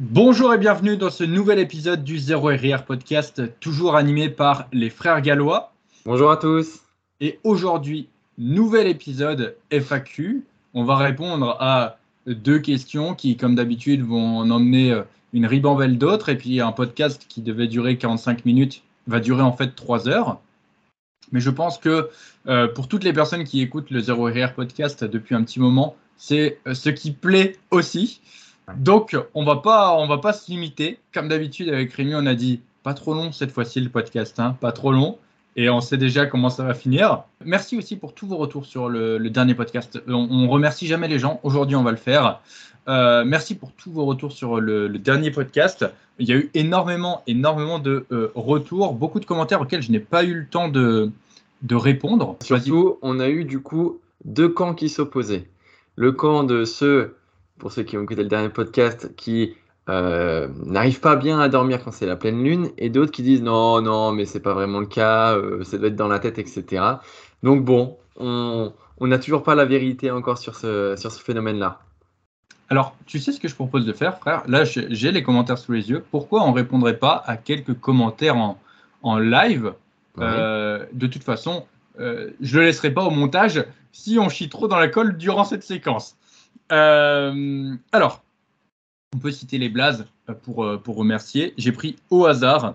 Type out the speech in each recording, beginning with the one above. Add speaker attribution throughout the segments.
Speaker 1: Bonjour et bienvenue dans ce nouvel épisode du Zéro RR podcast, toujours animé par les frères gallois.
Speaker 2: Bonjour à tous.
Speaker 1: Et aujourd'hui, nouvel épisode FAQ. On va répondre à deux questions qui, comme d'habitude, vont en emmener euh, une ribambelle d'autres. Et puis un podcast qui devait durer 45 minutes va durer en fait 3 heures. Mais je pense que euh, pour toutes les personnes qui écoutent le Zéro RR podcast depuis un petit moment, c'est euh, ce qui plaît aussi. Donc, on va pas, va pas se limiter. Comme d'habitude, avec Rémi, on a dit pas trop long cette fois-ci le podcast, hein, pas trop long. Et on sait déjà comment ça va finir. Merci aussi pour tous vos retours sur le, dernier podcast. On, on, remercie jamais les gens. Aujourd'hui, on va le faire. Euh, merci pour tous vos retours sur le, dernier podcast. Il y a eu énormément, énormément de euh, retours, beaucoup de commentaires auxquels je n'ai pas eu le temps de, de répondre.
Speaker 2: Surtout, on a eu du coup deux camps qui s'opposaient. Le camp de ceux pour ceux qui ont écouté le dernier podcast, qui euh, n'arrivent pas bien à dormir quand c'est la pleine lune, et d'autres qui disent non, non, mais c'est pas vraiment le cas, euh, ça doit être dans la tête, etc. Donc bon, on n'a toujours pas la vérité encore sur ce, sur ce phénomène-là.
Speaker 1: Alors, tu sais ce que je propose de faire, frère? Là, j'ai les commentaires sous les yeux. Pourquoi on ne répondrait pas à quelques commentaires en, en live? Euh, De toute façon, je ne le laisserai pas au montage si on chie trop dans la colle durant cette séquence. Euh, alors, on peut citer les blazes pour, euh, pour remercier. J'ai pris au hasard.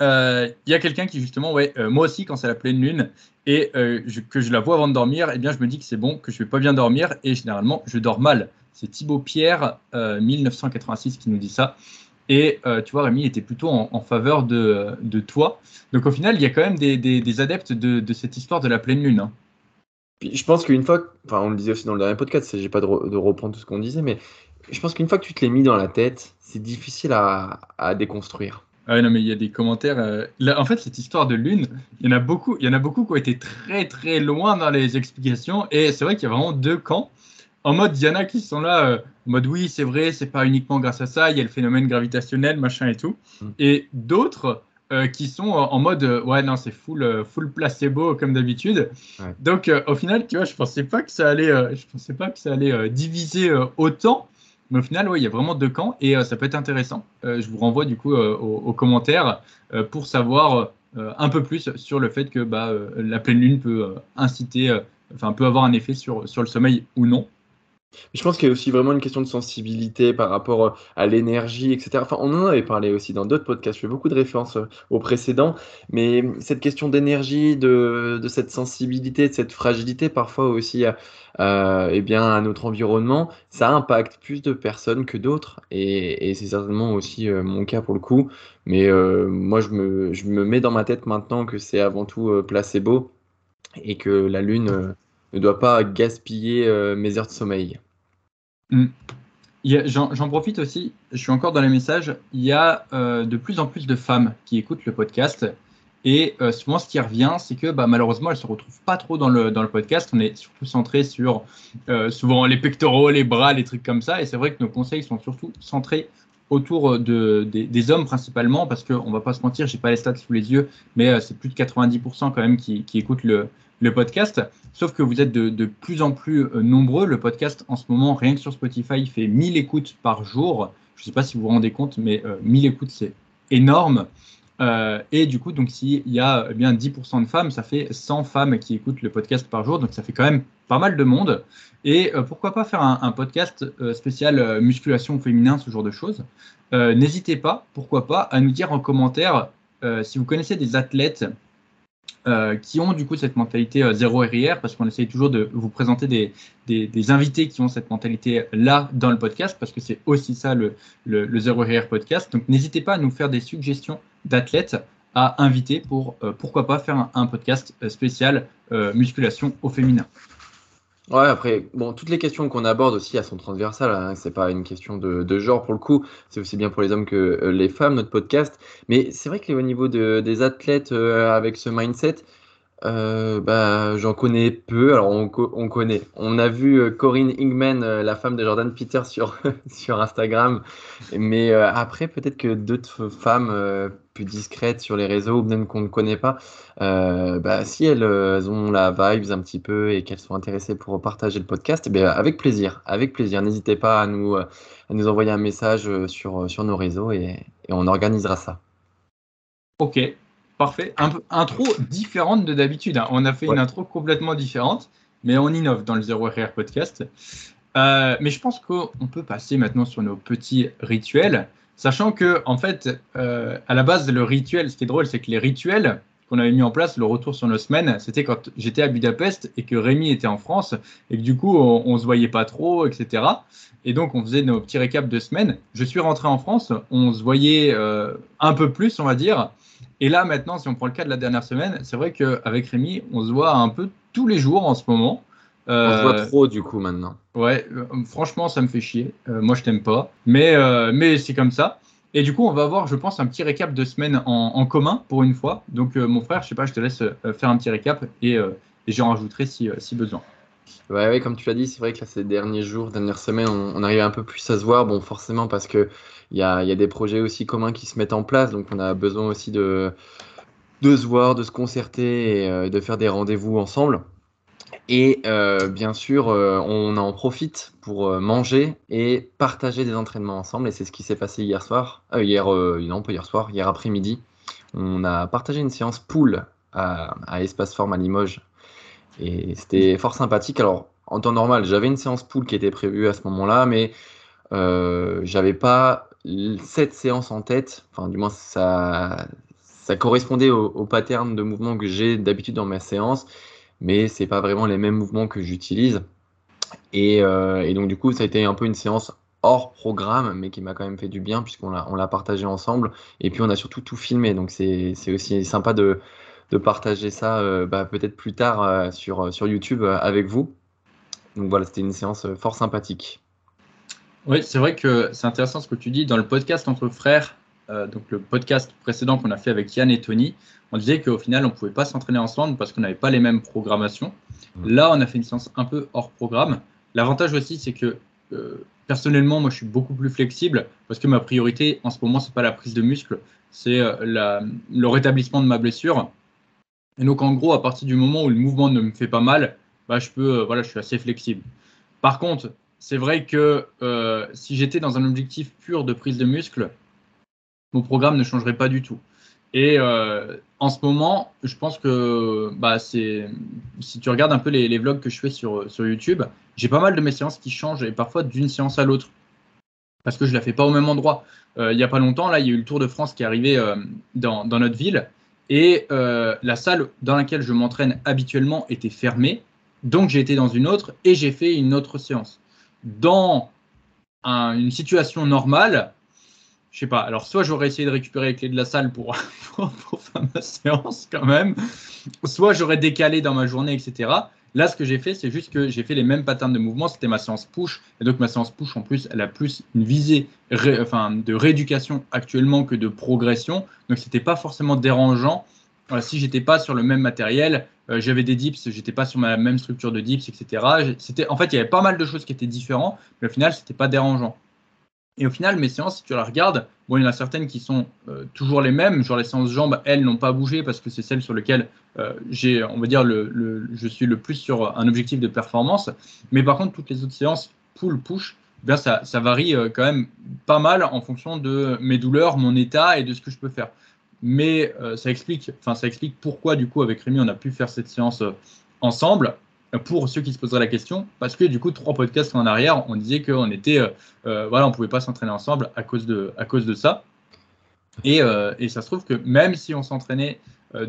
Speaker 1: Euh, il y a quelqu'un qui justement, ouais, moi aussi quand c'est la pleine lune et que je la vois avant de dormir, eh bien je me dis que c'est bon, que je vais pas bien dormir et généralement je dors mal. C'est Thibaut Pierre 1986 qui nous dit ça. Et tu vois, Rémi était plutôt en, faveur de, de, toi. Donc au final, il y a quand même des, des, adeptes de, de, cette histoire de la pleine lune. Hein
Speaker 2: je pense qu'une fois, enfin on le disait aussi dans le dernier podcast, j'ai pas de, reprendre tout ce qu'on disait, mais je pense qu'une fois que tu te l'es mis dans la tête, c'est difficile à, déconstruire.
Speaker 1: Ah non, mais il y a des commentaires. Euh, en fait, cette histoire de lune, il y en a beaucoup, il y en a beaucoup qui ont été très très loin dans les explications, et c'est vrai qu'il y a vraiment deux camps. En mode, il y en a qui sont là, euh, en mode oui, c'est vrai, c'est pas uniquement grâce à ça, il y a le phénomène gravitationnel, machin et tout, mm. et d'autres euh, qui sont en mode euh, ouais non c'est full euh, full placebo comme d'habitude. Donc au final tu vois je pensais pas que ça allait je pensais pas que ça allait diviser autant. Mais au final, ouais, il y a vraiment deux camps et ça peut être intéressant. je vous renvoie du coup aux, commentaires pour savoir un peu plus sur le fait que bah, la pleine lune peut inciter, enfin peut avoir un effet sur, sur le sommeil ou non.
Speaker 2: Je pense qu'il y a aussi vraiment une question de sensibilité par rapport euh, à l'énergie, etc. Enfin, on en avait parlé aussi dans d'autres podcasts. Je fais beaucoup de références euh, aux précédents, mais cette question d'énergie, de, cette sensibilité, de cette fragilité, parfois aussi euh, eh bien, à notre environnement, ça impacte plus de personnes que d'autres. Et, c'est certainement aussi mon cas pour le coup. Mais moi, je me mets dans ma tête maintenant que c'est avant tout placebo et que la Lune ne doit pas gaspiller euh, mes heures de sommeil.
Speaker 1: Hmm. J'en profite aussi, je suis encore dans les messages, il y a euh, de plus en plus de femmes qui écoutent le podcast. Et euh, souvent, ce qui revient, c'est que bah, malheureusement, elles ne se retrouvent pas trop dans le, podcast. On est surtout centré sur souvent les pectoraux, les bras, les trucs comme ça. Et c'est vrai que nos conseils sont surtout centrés autour de, des, hommes principalement, parce qu'on ne va pas se mentir, je n'ai pas les stats sous les yeux, mais c'est plus de 90% quand même qui, qui écoutent le, le podcast. Sauf que vous êtes de, plus en plus euh, nombreux. Le podcast, en ce moment, rien que sur Spotify, fait 1000 écoutes par jour. Je ne sais pas si vous vous rendez compte, mais 1000 euh, écoutes, c'est énorme. Euh, et du coup, donc s'il y a eh bien 10% de femmes, ça fait 100 femmes qui écoutent le podcast par jour. Donc ça fait quand même pas mal de monde. Et pourquoi pas faire un, podcast spécial musculation féminin, ce genre de choses. N'hésitez pas, pourquoi pas, à nous dire en commentaire si vous connaissez des athlètes euh, qui ont du coup cette mentalité euh, zéro RIR, parce qu'on essaye toujours de vous présenter des, des, invités qui ont cette mentalité-là dans le podcast, parce que c'est aussi ça le, le, zéro RIR podcast. Donc n'hésitez pas à nous faire des suggestions d'athlètes à inviter pour, euh, pourquoi pas, faire un podcast spécial musculation au féminin.
Speaker 2: Ouais, après, bon, toutes les questions qu'on aborde aussi, elles sont transversales. Hein, c'est pas une question de, genre pour le coup. C'est aussi bien pour les hommes que euh, les femmes, notre podcast. Mais c'est vrai que au niveau de, des athlètes euh, avec ce mindset, euh, bah, j'en connais peu. Alors, on, on, connaît. On a vu euh, Corinne Ingman, euh, la femme de Jordan Peter, sur, sur Instagram. Mais après, peut-être que d'autres femmes plus discrètes sur les réseaux, ou même qu'on ne connaît pas, bah, si elles, ont la vibes un petit peu et qu'elles sont intéressées pour partager le podcast, eh avec plaisir. Avec plaisir. N'hésitez pas à nous, à nous envoyer un message sur, sur nos réseaux et, et on organisera ça.
Speaker 1: Ok, Parfait. Un, intro différente de d'habitude. Hein. On a fait une intro complètement différente, mais on innove dans le Zero RR podcast. Euh, mais je pense qu'on peut passer maintenant sur nos petits rituels, sachant que, en fait, euh, à la base, le rituel, ce qui est drôle, c'est que les rituels qu'on avait mis en place, le retour sur nos semaines, c'était quand j'étais à Budapest et que Rémi était en France et que du coup, on, on se voyait pas trop, etc. Et donc, on faisait nos petits récaps de semaines. Je suis rentré en France, on se voyait euh, un peu plus, on va dire. Et là, maintenant, si on prend le cas de la dernière semaine, c'est vrai qu'avec Rémi, on se voit un peu tous les jours en ce moment.
Speaker 2: on se voit euh, trop du coup maintenant.
Speaker 1: Ouais, euh, franchement, ça me fait chier. Euh, moi, je t'aime pas. Mais, mais c'est comme ça. Et du coup, on va avoir, je pense, un petit récap de semaine en, commun pour une fois. Donc, mon frère, je sais pas, je te laisse faire un petit récap et, et j'en rajouterai si, si besoin.
Speaker 2: Ouais, ouais, comme tu l'as dit, c'est vrai que là, ces derniers jours, dernières semaines, on, on, arrive un peu plus à se voir. Bon, forcément, parce que il y a, y a, des projets aussi communs qui se mettent en place, donc on a besoin aussi de, de se voir, de se concerter et euh, de faire des rendez-vous ensemble. Et euh, bien sûr, euh, on en profite pour manger et partager des entraînements ensemble. Et c'est ce qui s'est passé hier soir, hier, non pas hier soir, hier après-midi. On a partagé une séance pool à, à Espace Forme à Limoges. Et c'était fort sympathique. Alors, en temps normal, j'avais une séance pool qui était prévue à ce moment-là, mais j'avais pas cette séance en tête, enfin du moins ça, correspondait au, pattern de mouvement que j'ai d'habitude dans ma séance, mais c'est pas vraiment les mêmes mouvements que j'utilise. Et, euh, et, donc du coup ça a été un peu une séance hors programme, mais qui m'a quand même fait du bien puisqu'on l'a, partagé ensemble. Et puis on a surtout tout filmé, donc c'est aussi sympa de, de partager ça euh, bah, peut-être plus tard euh, sur, sur YouTube avec vous. Donc voilà, c'était une séance fort sympathique.
Speaker 1: Oui, c'est vrai que c'est intéressant ce que tu dis. Dans le podcast entre frères, euh, donc le podcast précédent qu'on a fait avec Yann et Tony, on disait qu'au final, on ne pouvait pas s'entraîner ensemble parce qu'on n'avait pas les mêmes programmations. Mmh. Là, on a fait une séance un peu hors programme. L'avantage aussi, c'est que euh, personnellement, moi, je suis beaucoup plus flexible parce que ma priorité en ce moment, c'est pas la prise de muscle, c'est euh, le rétablissement de ma blessure. Et donc, en gros, à partir du moment où le mouvement ne me fait pas mal, bah, je peux, voilà, je suis assez flexible. Par contre, c'est vrai que euh, si j'étais dans un objectif pur de prise de muscle, mon programme ne changerait pas du tout. Et euh, en ce moment, je pense que bah, c'est si tu regardes un peu les, vlogs que je fais sur, sur YouTube, j'ai pas mal de mes séances qui changent et parfois d'une séance à l'autre parce que je la fais pas au même endroit. Euh, il n'y a pas longtemps, là, il y a eu le Tour de France qui est arrivé dans, dans, notre ville et la salle dans laquelle je m'entraîne habituellement était fermée. Donc j'ai été dans une autre et j'ai fait une autre séance dans une situation normale, je sais pas, alors soit j'aurais essayé de récupérer les clés de la salle pour, pour, faire ma séance quand même, soit j'aurais décalé dans ma journée, etc. Là, ce que j'ai fait, c'est juste que j'ai fait les mêmes patterns de mouvement. C'était ma séance push. Et donc, ma séance push, en plus, elle a plus une visée de rééducation actuellement que de progression. Donc, c'était pas forcément dérangeant. Voilà, si j'étais pas sur le même matériel, euh, j'avais des dips, j'étais pas sur ma même structure de dips, etc. C'était, en fait, il y avait pas mal de choses qui étaient différentes, mais au final, c'était pas dérangeant. Et au final, mes séances, si tu la regardes, il y en a certaines qui sont euh, toujours les mêmes. Genre les séances jambes, elles n'ont pas bougé parce que c'est celles sur lesquelles euh, j'ai, on va dire, le, je suis le plus sur un objectif de performance. Mais par contre, toutes les autres séances, pull, push, bien ça, varie quand même pas mal en fonction de mes douleurs, mon état et de ce que je peux faire mais euh, ça explique, enfin ça explique pourquoi du coup avec Rémi on a pu faire cette séance euh, ensemble. Pour ceux qui se poseraient la question, parce que du coup trois podcasts en arrière, on disait qu'on était, euh, voilà, on pouvait pas s'entraîner ensemble à cause de, à cause de ça. Et, et ça se trouve que même si on s'entraînait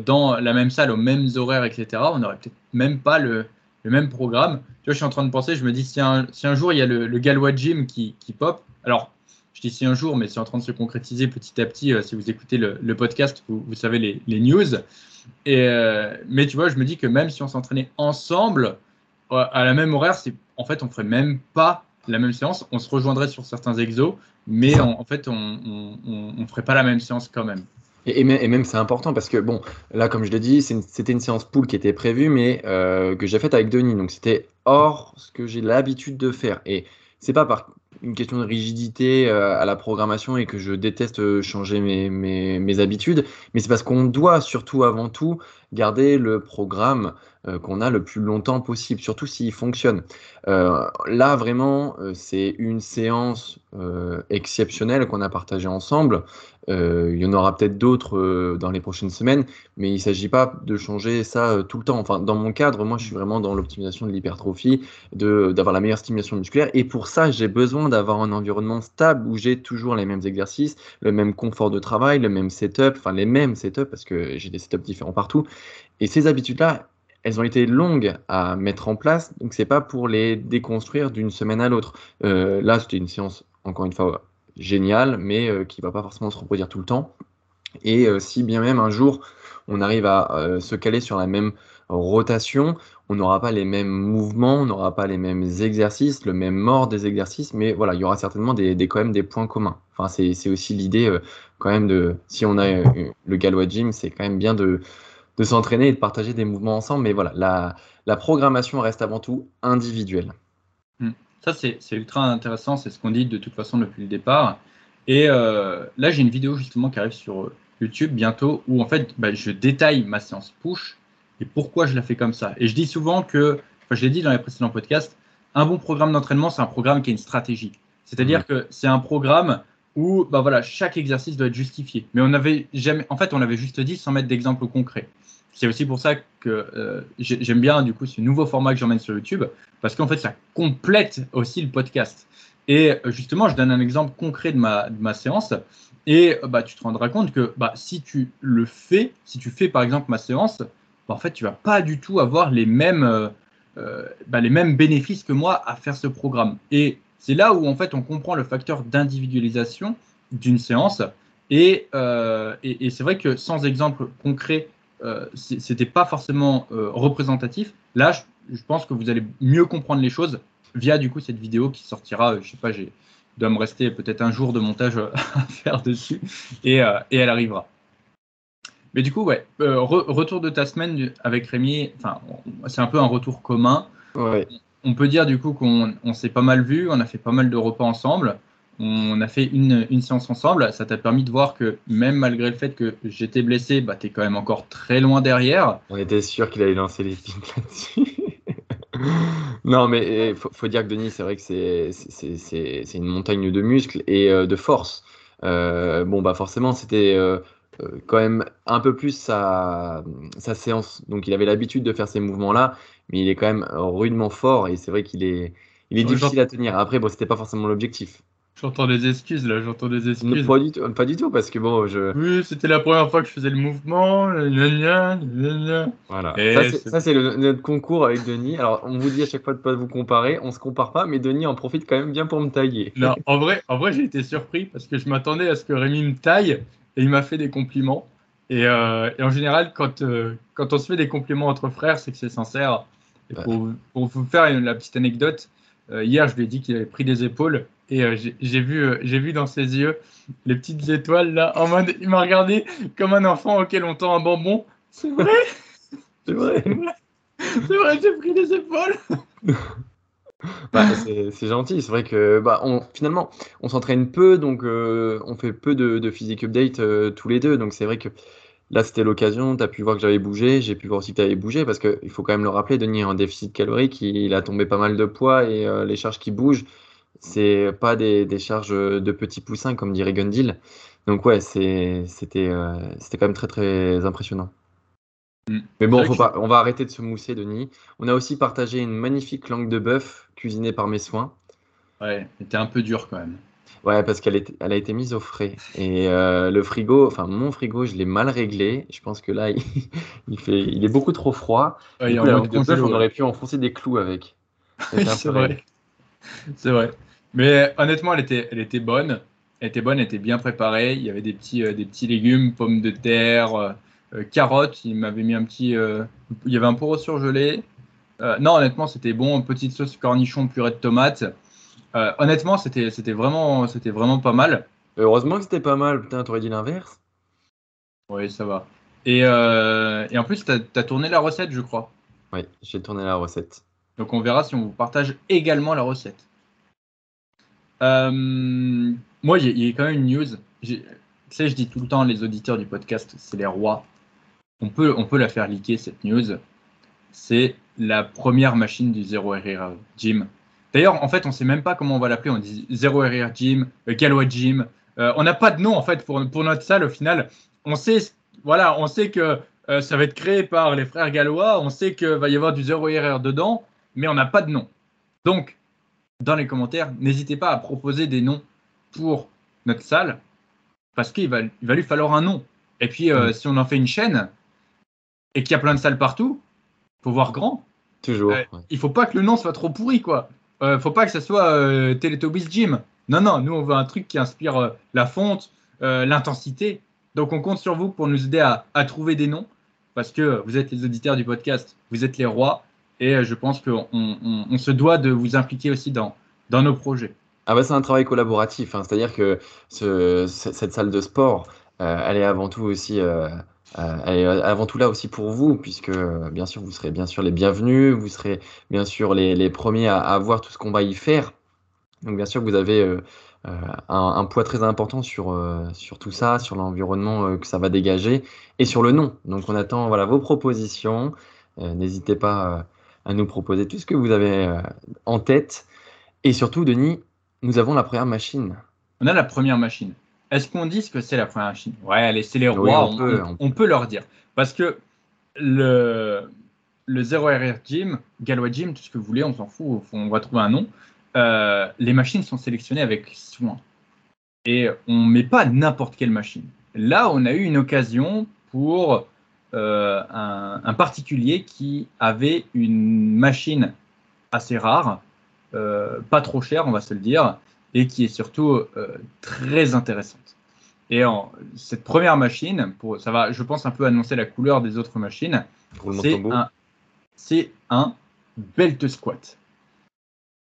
Speaker 1: dans la même salle, aux mêmes horaires, etc., on n'aurait peut-être même pas le, même programme. Tu vois, je suis en train de penser, je me dis si un, jour il y a le, le Galois Gym qui pop, alors je dis si un jour, mais c'est en train de se concrétiser petit à petit. Euh, si vous écoutez le, podcast, vous, savez les, news. Euh, mais tu vois, je me dis que même si on s'entraînait ensemble euh, à la même horaire, c'est en fait on ferait même pas la même séance. On se rejoindrait sur certains exos, mais en, fait on, ne ferait pas la même séance quand même.
Speaker 2: Et, même, c'est important parce que, bon, là, comme je l'ai dit, c'était une, séance pool qui était prévue, mais que j'ai faite avec Denis. Donc, c'était hors ce que j'ai l'habitude de faire. Et c'est pas par une question de rigidité euh, à la programmation et que je déteste changer mes, mes habitudes, mais c'est parce qu'on doit surtout avant tout garder le programme euh, qu'on a le plus longtemps possible, surtout s'il fonctionne. Euh, là, vraiment, euh, c'est une séance exceptionnelle qu'on a partagée ensemble. il y en aura peut-être d'autres dans les prochaines semaines, mais il ne s'agit pas de changer ça tout le temps. Enfin, dans mon cadre, moi, je suis vraiment dans l'optimisation de l'hypertrophie, d'avoir la meilleure stimulation musculaire. Et pour ça, j'ai besoin d'avoir un environnement stable où j'ai toujours les mêmes exercices, le même confort de travail, le même setup, enfin les mêmes setups parce que j'ai des setups différents partout. Et ces habitudes-là, elles ont été longues à mettre en place, donc c'est pas pour les déconstruire d'une semaine à l'autre. Euh, là, c'était une séance, encore une fois, géniale, mais euh, qui va pas forcément se reproduire tout le temps. Et euh, si bien même un jour on arrive à se caler sur la même rotation, on n'aura pas les mêmes mouvements, on n'aura pas les mêmes exercices, le même mort des exercices, mais voilà, il y aura certainement des, quand même des points communs. Enfin, c'est aussi l'idée quand même de, si on a le Galois Gym, c'est quand même bien de, de s'entraîner et de partager des mouvements ensemble. Mais voilà, la, la programmation reste avant tout individuelle.
Speaker 1: Hmm. Ça, c'est ultra intéressant. C'est ce qu'on dit de toute façon depuis le départ. Et euh, là, j'ai une vidéo justement qui arrive sur YouTube bientôt où en fait, bah, je détaille ma séance push et pourquoi je la fais comme ça. Et je dis souvent que, enfin, je l'ai dit dans les précédents podcasts, un bon programme d'entraînement, c'est un programme qui a une stratégie. C'est-à-dire mmh. que c'est un programme où bah voilà, chaque exercice doit être justifié. Mais on avait en fait, on l'avait juste dit sans mettre d'exemple concret. C'est aussi pour ça que euh, j'aime bien du coup ce nouveau format que j'emmène sur YouTube parce qu'en fait ça complète aussi le podcast. Et euh, justement, je donne un exemple concret de ma, séance et euh, bah, tu te rendras compte que bah, si tu le fais, si tu fais par exemple ma séance, bah, en fait tu vas pas du tout avoir les mêmes, bah, les mêmes bénéfices que moi à faire ce programme. C'est là où en fait on comprend le facteur d'individualisation d'une séance. Et, et, et c'est vrai que sans exemple concret euh, c'était pas forcément euh, représentatif. Là, je, pense que vous allez mieux comprendre les choses via du coup cette vidéo qui sortira. Euh, je sais pas, j'ai doit me rester peut-être un jour de montage à faire dessus et, et elle arrivera. Mais du coup, ouais, retour de ta semaine avec Rémi, enfin, c'est un peu un retour commun. On peut dire du coup qu'on s'est pas mal vu, on a fait pas mal de repas ensemble on a fait une, séance ensemble. Ça t'a permis de voir que même malgré le fait que j'étais blessé, bah, quand même encore très loin derrière.
Speaker 2: On était sûr qu'il allait lancer les pings là-dessus. non, mais il faut, dire que Denis, c'est vrai que c'est une montagne de muscles et euh, de force. Euh, bon, bah forcément, c'était euh, quand même un peu plus sa, sa séance. Donc, il avait l'habitude de faire ces mouvements-là, mais il est quand même rudement fort et c'est vrai qu'il est, il est difficile à tenir. Après, bon, c'était pas forcément l'objectif.
Speaker 1: J'entends des excuses là, j'entends des excuses.
Speaker 2: Pas du, tout, pas du tout, parce que bon, je.
Speaker 1: Oui, c'était la première fois que je faisais le mouvement.
Speaker 2: Voilà. ça, c'est notre concours avec Denis. Alors, on vous dit à chaque fois de pas vous comparer, on se compare pas, mais Denis en profite quand même bien pour me tailler.
Speaker 1: Non, en vrai, en vrai j'ai été surpris parce que je m'attendais à ce que Rémi me taille et il m'a fait des compliments. Et, euh, et en général, quand, euh, quand on se fait des compliments entre frères, c'est que c'est sincère. pour, pour, vous faire la petite anecdote, euh, hier, je lui ai dit qu'il avait pris des épaules et j'ai vu, j'ai vu dans ses yeux les petites étoiles là, en mode, il m'a regardé comme un enfant auquel on tend un bonbon. C'est vrai C'est vrai C'est vrai, j'ai pris des épaules
Speaker 2: bah, c'est gentil, c'est vrai que bah, on, finalement on s'entraîne peu, donc on fait peu de, de physique update tous les deux, donc c'est vrai que Là, c'était l'occasion, tu as pu voir que j'avais bougé, j'ai pu voir aussi que tu avais bougé, parce qu'il faut quand même le rappeler, Denis, en déficit calorique, il a tombé pas mal de poids et euh, les charges qui bougent, c'est pas des, charges de petits poussins, comme dirait Gundil. Donc ouais, euh, c'était quand même très très impressionnant. Mm. Mais bon, faut pas, on va arrêter de se mousser, Denis. On a aussi partagé une magnifique langue de bœuf cuisinée par mes soins.
Speaker 1: Ouais, c'était un peu dur quand même.
Speaker 2: Ouais, parce qu'elle elle a été mise au frais. Et euh, le frigo, enfin mon frigo, je l'ai mal réglé. Je pense que là, il, fait, il est beaucoup trop froid. on aurait pu enfoncer des clous avec.
Speaker 1: c'est vrai. C'est vrai. Mais honnêtement, elle était, elle était bonne. Elle était bonne, elle était bien préparée. Il y avait des petits, euh, des petits légumes, pommes de terre, euh, carottes. Il m'avait mis un petit. il y avait un poireau surgelé. non, honnêtement, c'était bon. Petite sauce cornichon, purée de tomates. Euh, honnêtement, c'était vraiment, vraiment pas mal.
Speaker 2: Heureusement que c'était pas mal. Putain, t'aurais dit l'inverse.
Speaker 1: Oui, ça va. Et, euh, et en plus, tu as, tourné la recette, je crois.
Speaker 2: Oui, j'ai tourné la recette.
Speaker 1: Donc on verra si on vous partage également la recette. Euh, moi, il y, a quand même une news. Tu sais, je dis tout le temps, les auditeurs du podcast, c'est les rois. On peut, on peut la faire liquer, cette news. C'est la première machine du 0 RR Gym. D'ailleurs, en fait, on ne sait même pas comment on va l'appeler. On dit 0 RR Gym, Galois Gym. Euh, on n'a pas de nom, en fait, pour, pour notre salle, au final. On sait, voilà, on sait que euh, ça va être créé par les frères gallois. On sait qu'il va y avoir du 0 RR dedans, mais on n'a pas de nom. Donc, dans les commentaires, n'hésitez pas à proposer des noms pour notre salle, parce qu'il va, il va lui falloir un nom. Et puis, euh, mm. si on en fait une chaîne et qu'il y a plein de salles partout, faut voir grand.
Speaker 2: Toujours. Euh,
Speaker 1: il faut pas que le nom soit trop pourri, quoi. Euh, faut pas que ça soit euh, Teletubbies Gym. Non, non, nous on veut un truc qui inspire la fonte, l'intensité. Donc on compte sur vous pour nous aider à, à, trouver des noms, parce que vous êtes les auditeurs du podcast, vous êtes les rois, et je pense qu'on on, on se doit de vous impliquer aussi dans, dans nos projets.
Speaker 2: Ah bah c'est un travail collaboratif, hein. c'est-à-dire que ce, cette salle de sport, euh, elle est avant tout aussi, euh, euh, elle est avant tout là aussi pour vous, puisque bien sûr vous serez bien sûr les bienvenus, vous serez bien sûr les, les premiers à, voir tout ce qu'on va y faire. Donc bien sûr vous avez un, un, poids très important sur, sur tout ça, sur l'environnement que ça va dégager et sur le nom. Donc on attend voilà vos propositions. N'hésitez pas à nous proposer tout ce que vous avez en tête. Et surtout, Denis, nous avons la première machine.
Speaker 1: On a la première machine. Est-ce qu'on dit ce que c'est la première machine Ouais, allez, c'est les rois, on, peut, leur dire. Parce que le, le 0RR Gym, Galois Gym, tout ce que vous voulez, on s'en fout, on va trouver un nom. Euh, les machines sont sélectionnées avec soin. Et on ne met pas n'importe quelle machine. Là, on a eu une occasion pour euh, un, un, particulier qui avait une machine assez rare, euh, pas trop cher, on va se le dire, et qui est surtout euh, très intéressante. Et en, cette première machine, pour, ça va, je pense, un peu annoncer la couleur des autres machines. C'est un, un, belt squat.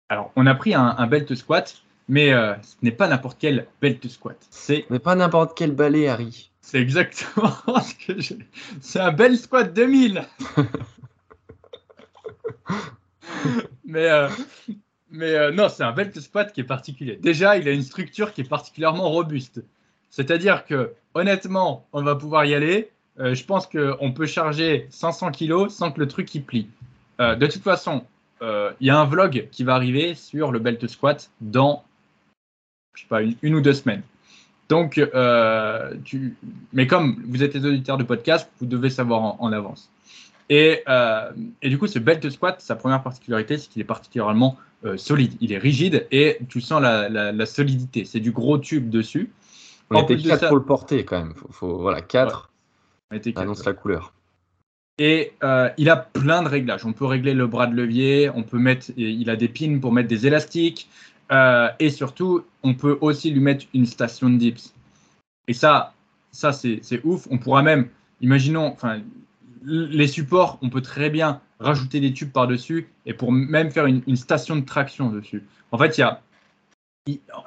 Speaker 1: Alors, on a pris un, un belt squat, mais euh, ce n'est pas n'importe quel belt squat. C'est
Speaker 2: mais pas n'importe quel balai, Harry.
Speaker 1: C'est exactement ce que j'ai. C'est un belt squat 2000. mais euh, mais euh, non, c'est un belt squat qui est particulier. Déjà, il a une structure qui est particulièrement robuste. C'est-à-dire que, honnêtement, on va pouvoir y aller. Euh, je pense qu'on peut charger 500 kg sans que le truc y plie. Euh, de toute façon, il y a un vlog qui va arriver sur le belt squat dans, je sais pas, une, ou deux semaines. Donc, mais comme vous êtes les auditeurs de podcast, vous devez savoir en avance. Et, et, du coup, ce belt squat, sa première particularité, c'est qu'il est particulièrement euh, solide. Il est rigide et tu sens la, la, solidité. C'est du gros tube dessus.
Speaker 2: On en était 4 pour le porter quand même. Faut, voilà, 4. Ouais. annonce la couleur.
Speaker 1: Et euh, il a plein de réglages. On peut régler le bras de levier, on peut mettre, il a des pins pour mettre des élastiques, euh, et surtout, on peut aussi lui mettre une station de dips. Et ça, ça c'est ouf. On pourra même, imaginons, enfin, les supports, on peut très bien rajouter des tubes par-dessus et pour même faire une, station de traction dessus. En fait, il y a.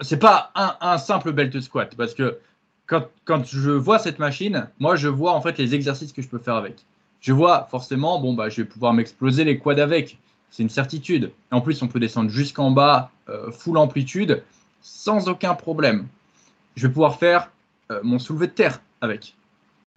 Speaker 1: C'est pas un, simple belt squat parce que quand, je vois cette machine, moi je vois en fait les exercices que je peux faire avec. Je vois forcément, bon, bah, je vais pouvoir m'exploser les quads avec. C'est une certitude. En plus, on peut descendre jusqu'en bas, euh, full amplitude, sans aucun problème. Je vais pouvoir faire euh, mon soulevé de terre avec.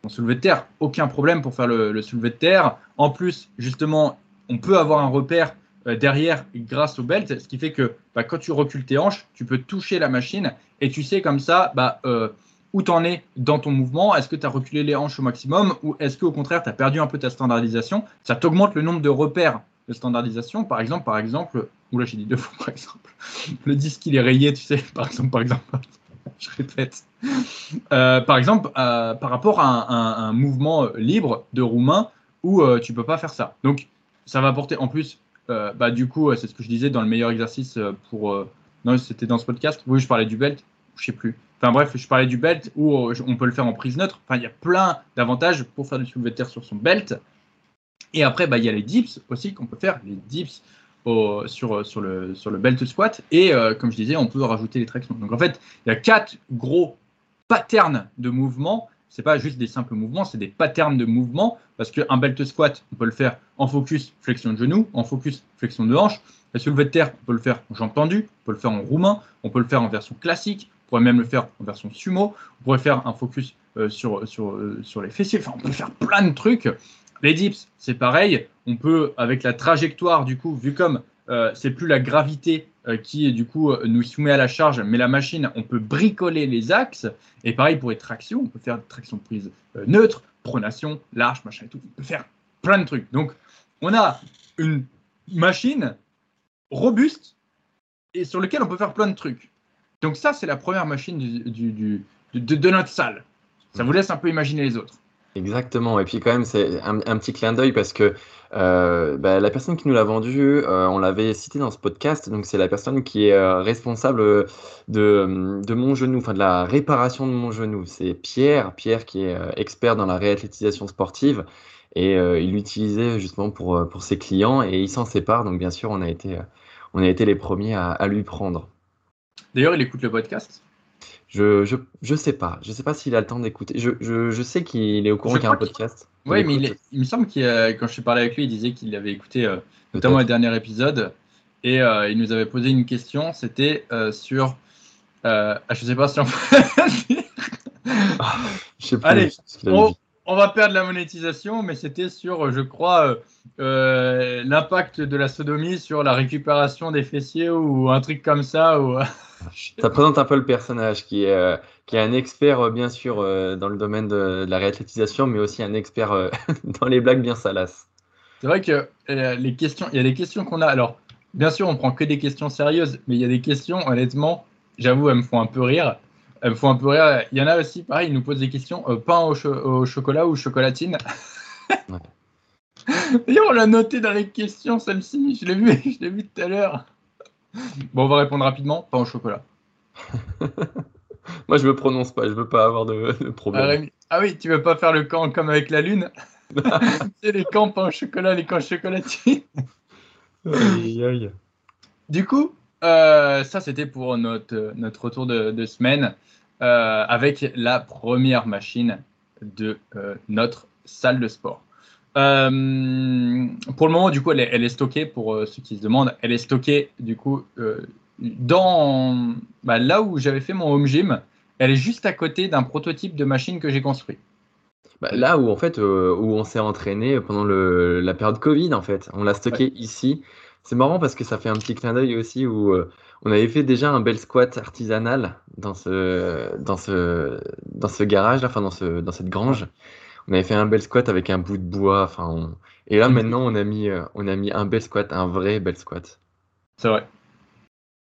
Speaker 1: Mon soulevé de terre, aucun problème pour faire le, soulevé de terre. En plus, justement, on peut avoir un repère euh, derrière grâce au belt, ce qui fait que bah, quand tu recules tes hanches, tu peux toucher la machine et tu sais comme ça bah, euh, où tu en es dans ton mouvement. Est-ce que tu as reculé les hanches au maximum ou est-ce qu'au contraire, tu as perdu un peu ta standardisation? Ça t'augmente le nombre de repères de standardisation. Par exemple, par exemple, là j'ai dit deux fois par exemple, le disque il est rayé, tu sais, par exemple, par exemple. je répète. Euh, par exemple, euh, par rapport à un, mouvement libre de roumain où euh, tu peux pas faire ça. Donc, ça va apporter en plus, bah, du coup, c'est ce que je disais dans le meilleur exercice pour. non, c'était dans ce podcast. Oui, je parlais du belt, je sais plus. Enfin bref, je parlais du belt où on peut le faire en prise neutre. Enfin, il y a plein d'avantages pour faire du soulevé de terre sur son belt. Et après, bah, il y a les dips aussi qu'on peut faire. Les dips, sur, sur, le, sur le belt squat. Et euh, comme je disais, on peut rajouter les tractions. Donc en fait, il y a quatre gros patterns de mouvement c'est pas juste des simples mouvements, c'est des patterns de mouvements. Parce qu'un belt squat, on peut le faire en focus flexion de genou, en focus flexion de hanche. Le soulevé de terre, on peut le faire en jambes tendues, on peut le faire en roumain, on peut le faire en version classique, on pourrait même le faire en version sumo, on pourrait faire un focus euh, sur, sur, euh, sur les fessiers, enfin on peut faire plein de trucs. Les dips, c'est pareil, on peut, avec la trajectoire, du coup, vu comme euh, c'est plus la gravité qui, du coup, nous soumet à la charge, mais la machine, on peut bricoler les axes. Et pareil pour les tractions, on peut faire des tractions prise neutre, pronation, large, machin et tout. On peut faire plein de trucs. Donc, on a une machine robuste et sur lequel on peut faire plein de trucs. Donc ça, c'est la première machine du, de, notre salle. Ça vous laisse un peu imaginer les autres.
Speaker 2: Exactement. Et puis quand même, c'est un, petit clin d'œil parce que euh, bah, la personne qui nous l'a vendu, euh, on l'avait cité dans ce podcast. Donc c'est la personne qui est euh, responsable de, mon genou, enfin de la réparation de mon genou. C'est Pierre, Pierre qui est expert dans la réathlétisation sportive. Et il l'utilisait justement pour, ses clients et il s'en sépare. Donc bien sûr, on a été, on a été les premiers à lui prendre.
Speaker 1: D'ailleurs, il écoute le podcast?
Speaker 2: Je, je, je, sais pas. Je sais pas s'il a le temps d'écouter. Je, je, je, sais qu'il est au courant qu'il y a un podcast.
Speaker 1: Oui, mais il, il, me semble que quand je suis parlé avec lui, il disait qu'il avait écouté euh, notamment le dernier épisode. Et euh, il nous avait posé une question. C'était euh, sur. Ah, je sais pas si on peut. ah, je sais pas. Allez, on, on, va perdre la monétisation, mais c'était sur, je crois, l'impact de la sodomie sur la récupération des fessiers ou un truc comme ça. Ou...
Speaker 2: Ça présente un peu le personnage qui est, euh, qui est un expert, euh, bien sûr, euh, dans le domaine de, la réathlétisation, mais aussi un expert dans les blagues bien salaces.
Speaker 1: C'est vrai que les questions, il y a des questions qu'on a. Alors, bien sûr, on prend que des questions sérieuses, mais il y a des questions, honnêtement, j'avoue, elles me font un peu rire. Elles me font un peu rire. Il y en a aussi, pareil, ils nous posent des questions pain au, chocolat ou chocolatine. D'ailleurs, on l'a noté dans les questions, celle-ci. Je l'ai vu, je l'ai vu tout à l'heure. Bon, on va répondre rapidement, pas au chocolat.
Speaker 2: Moi, je me prononce pas, je veux pas avoir de, problème.
Speaker 1: Ah, oui, tu veux pas faire le camp comme avec la lune? C'est les camps pas au chocolat, les camps chocolatiers. Du coup, euh, ça c'était pour notre, notre retour de, semaine euh, avec la première machine de euh, notre salle de sport. Pour le moment, du coup, elle est, stockée, pour ceux qui se demandent, elle est stockée, du coup, dans bah, là où j'avais fait mon home gym. Elle est juste à côté d'un prototype de machine que j'ai construit.
Speaker 2: Bah, là où, en fait, où on s'est entraîné pendant le, la période Covid, en fait. On l'a stocké ici. C'est marrant parce que ça fait un petit clin d'œil aussi où on avait fait déjà un bel squat artisanal dans ce, dans ce, dans ce garage, enfin dans, ce, dans cette grange on avait fait un bel squat avec un bout de bois. Enfin, Et là, maintenant, on a, mis, euh, on a mis un bel squat, un vrai bel squat.
Speaker 1: C'est vrai.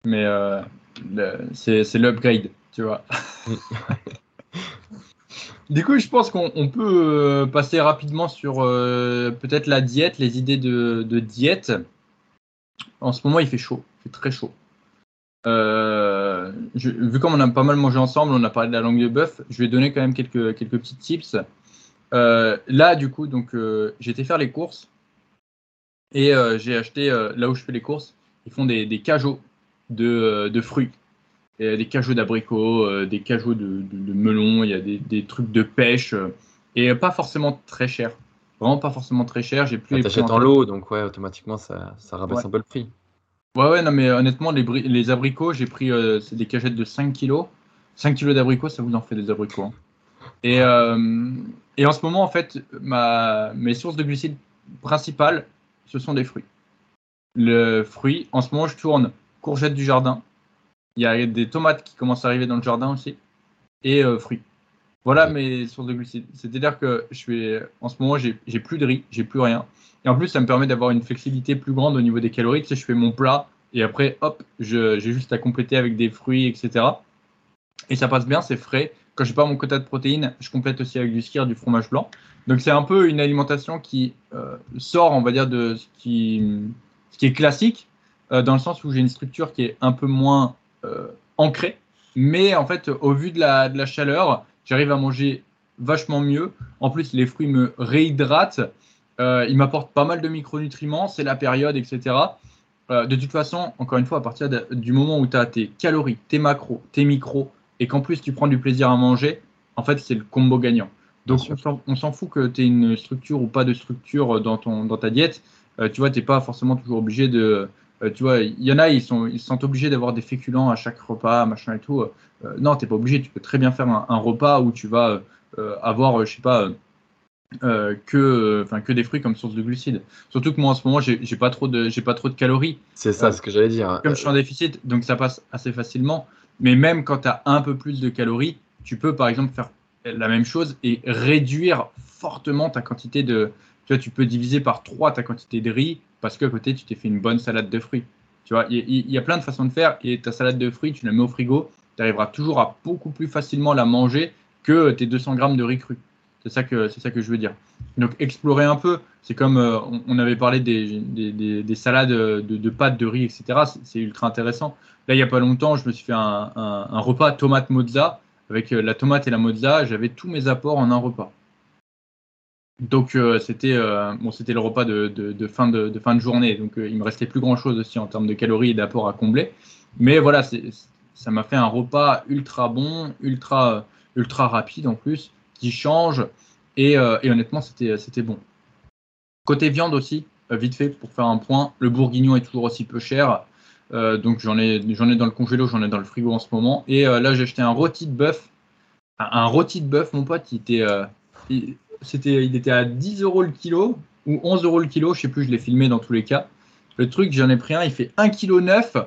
Speaker 1: Mais euh, c'est l'upgrade, tu vois. du coup, je pense qu'on peut euh, passer rapidement sur peut-être la diète, les idées de, diète. En ce moment, il fait chaud, il fait très chaud. vu comme on a pas mal mangé ensemble, on a parlé de la langue de bœuf, je vais donner quand même quelques, petits tips. Euh, là, du coup, donc euh, été faire les courses et euh, j'ai acheté là où je fais les courses. Ils font des, des cajots de, fruits, des cajots d'abricots, des cajots de, de, melons. Il y a des, des, trucs de pêche et pas forcément très cher. Vraiment pas forcément très cher. J'ai plus.
Speaker 2: Ah, T'achètes en lot, donc ouais, automatiquement ça, ça rabaisse un peu le prix.
Speaker 1: Ouais, ouais, non, mais honnêtement, les, les abricots, j'ai pris c'est des cagettes de 5 kilos. 5 kilos d'abricots, ça vous en fait des abricots. Hein. Et, euh, et en ce moment, en fait, ma, mes sources de glucides principales, ce sont des fruits. Le fruit, en ce moment, je tourne courgettes du jardin. Il y a des tomates qui commencent à arriver dans le jardin aussi. Et euh, fruits. Voilà mes sources de glucides. C'est-à-dire que je fais, en ce moment, j'ai plus de riz, j'ai plus rien. Et en plus, ça me permet d'avoir une flexibilité plus grande au niveau des calories. Tu sais, je fais mon plat et après, hop, j'ai juste à compléter avec des fruits, etc. Et ça passe bien, c'est frais quand j'ai pas mon quota de protéines, je complète aussi avec du skir, du fromage blanc. Donc c'est un peu une alimentation qui euh, sort, on va dire, de ce qui, ce qui est classique, euh, dans le sens où j'ai une structure qui est un peu moins euh, ancrée. Mais en fait, au vu de la, de la chaleur, j'arrive à manger vachement mieux. En plus, les fruits me réhydratent. ils m'apportent pas mal de micronutriments. C'est la période, etc. de toute façon, encore une fois, à partir du moment où tu as tes calories, tes macros, tes micros, et qu'en plus tu prends du plaisir à manger, en fait, c'est le combo gagnant. Donc, on s'en fout que tu aies une structure ou pas de structure dans, ton, dans ta diète. Euh, tu vois, tu n'es pas forcément toujours obligé de. Euh, tu vois, il y en a, ils sont, ils sont obligés d'avoir des féculents à chaque repas, machin et tout. Euh, non, tu n'es pas obligé. Tu peux très bien faire un, repas où tu vas avoir, je sais pas, que, enfin, que des fruits comme source de glucides. Surtout que moi, en ce moment, j'ai pas trop de, j'ai pas trop de calories.
Speaker 2: C'est ça, ce que j'allais dire.
Speaker 1: Comme je suis en déficit, donc ça passe assez facilement. Mais même quand tu as un peu plus de calories, tu peux par exemple faire la même chose et réduire fortement ta quantité de. Tu vois, tu peux diviser par 3 ta quantité de riz parce qu'à côté, tu t'es fait une bonne salade de fruits. Tu vois, il y, a plein de façons de faire et ta salade de fruits, tu la mets au frigo, tu arriveras toujours à beaucoup plus facilement la manger que tes 200 grammes de riz cru. C'est ça que c'est ça que je veux dire. Donc explorer un peu, c'est comme euh, on, avait parlé des, des, des, salades de, pâtes, de riz, etc. C'est ultra intéressant. Là, il n'y a pas longtemps, je me suis fait un, un, un repas tomate mozza avec euh, la tomate et la mozza, j'avais tous mes apports en un repas. Donc euh, c'était euh, c'était le repas de, fin de, fin de journée, donc il me restait plus grand chose aussi en termes de calories et d'apports à combler. Mais voilà, ça m'a fait un repas ultra bon, ultra ultra rapide en plus, qui change et, honnêtement c'était bon. Côté viande aussi, vite fait pour faire un point, le bourguignon est toujours aussi peu cher. Euh, donc j'en ai, j'en ai dans le congélo, j'en ai dans le frigo en ce moment. Et euh, là, j'ai acheté un rôti de bœuf. Un, rôti de bœuf, mon pote, il était, euh, c'était, il était à 10 euros le kilo ou 11 euros le kilo, je sais plus, je l'ai filmé dans tous les cas. Le truc, j'en ai pris un, il fait 1 kg 9.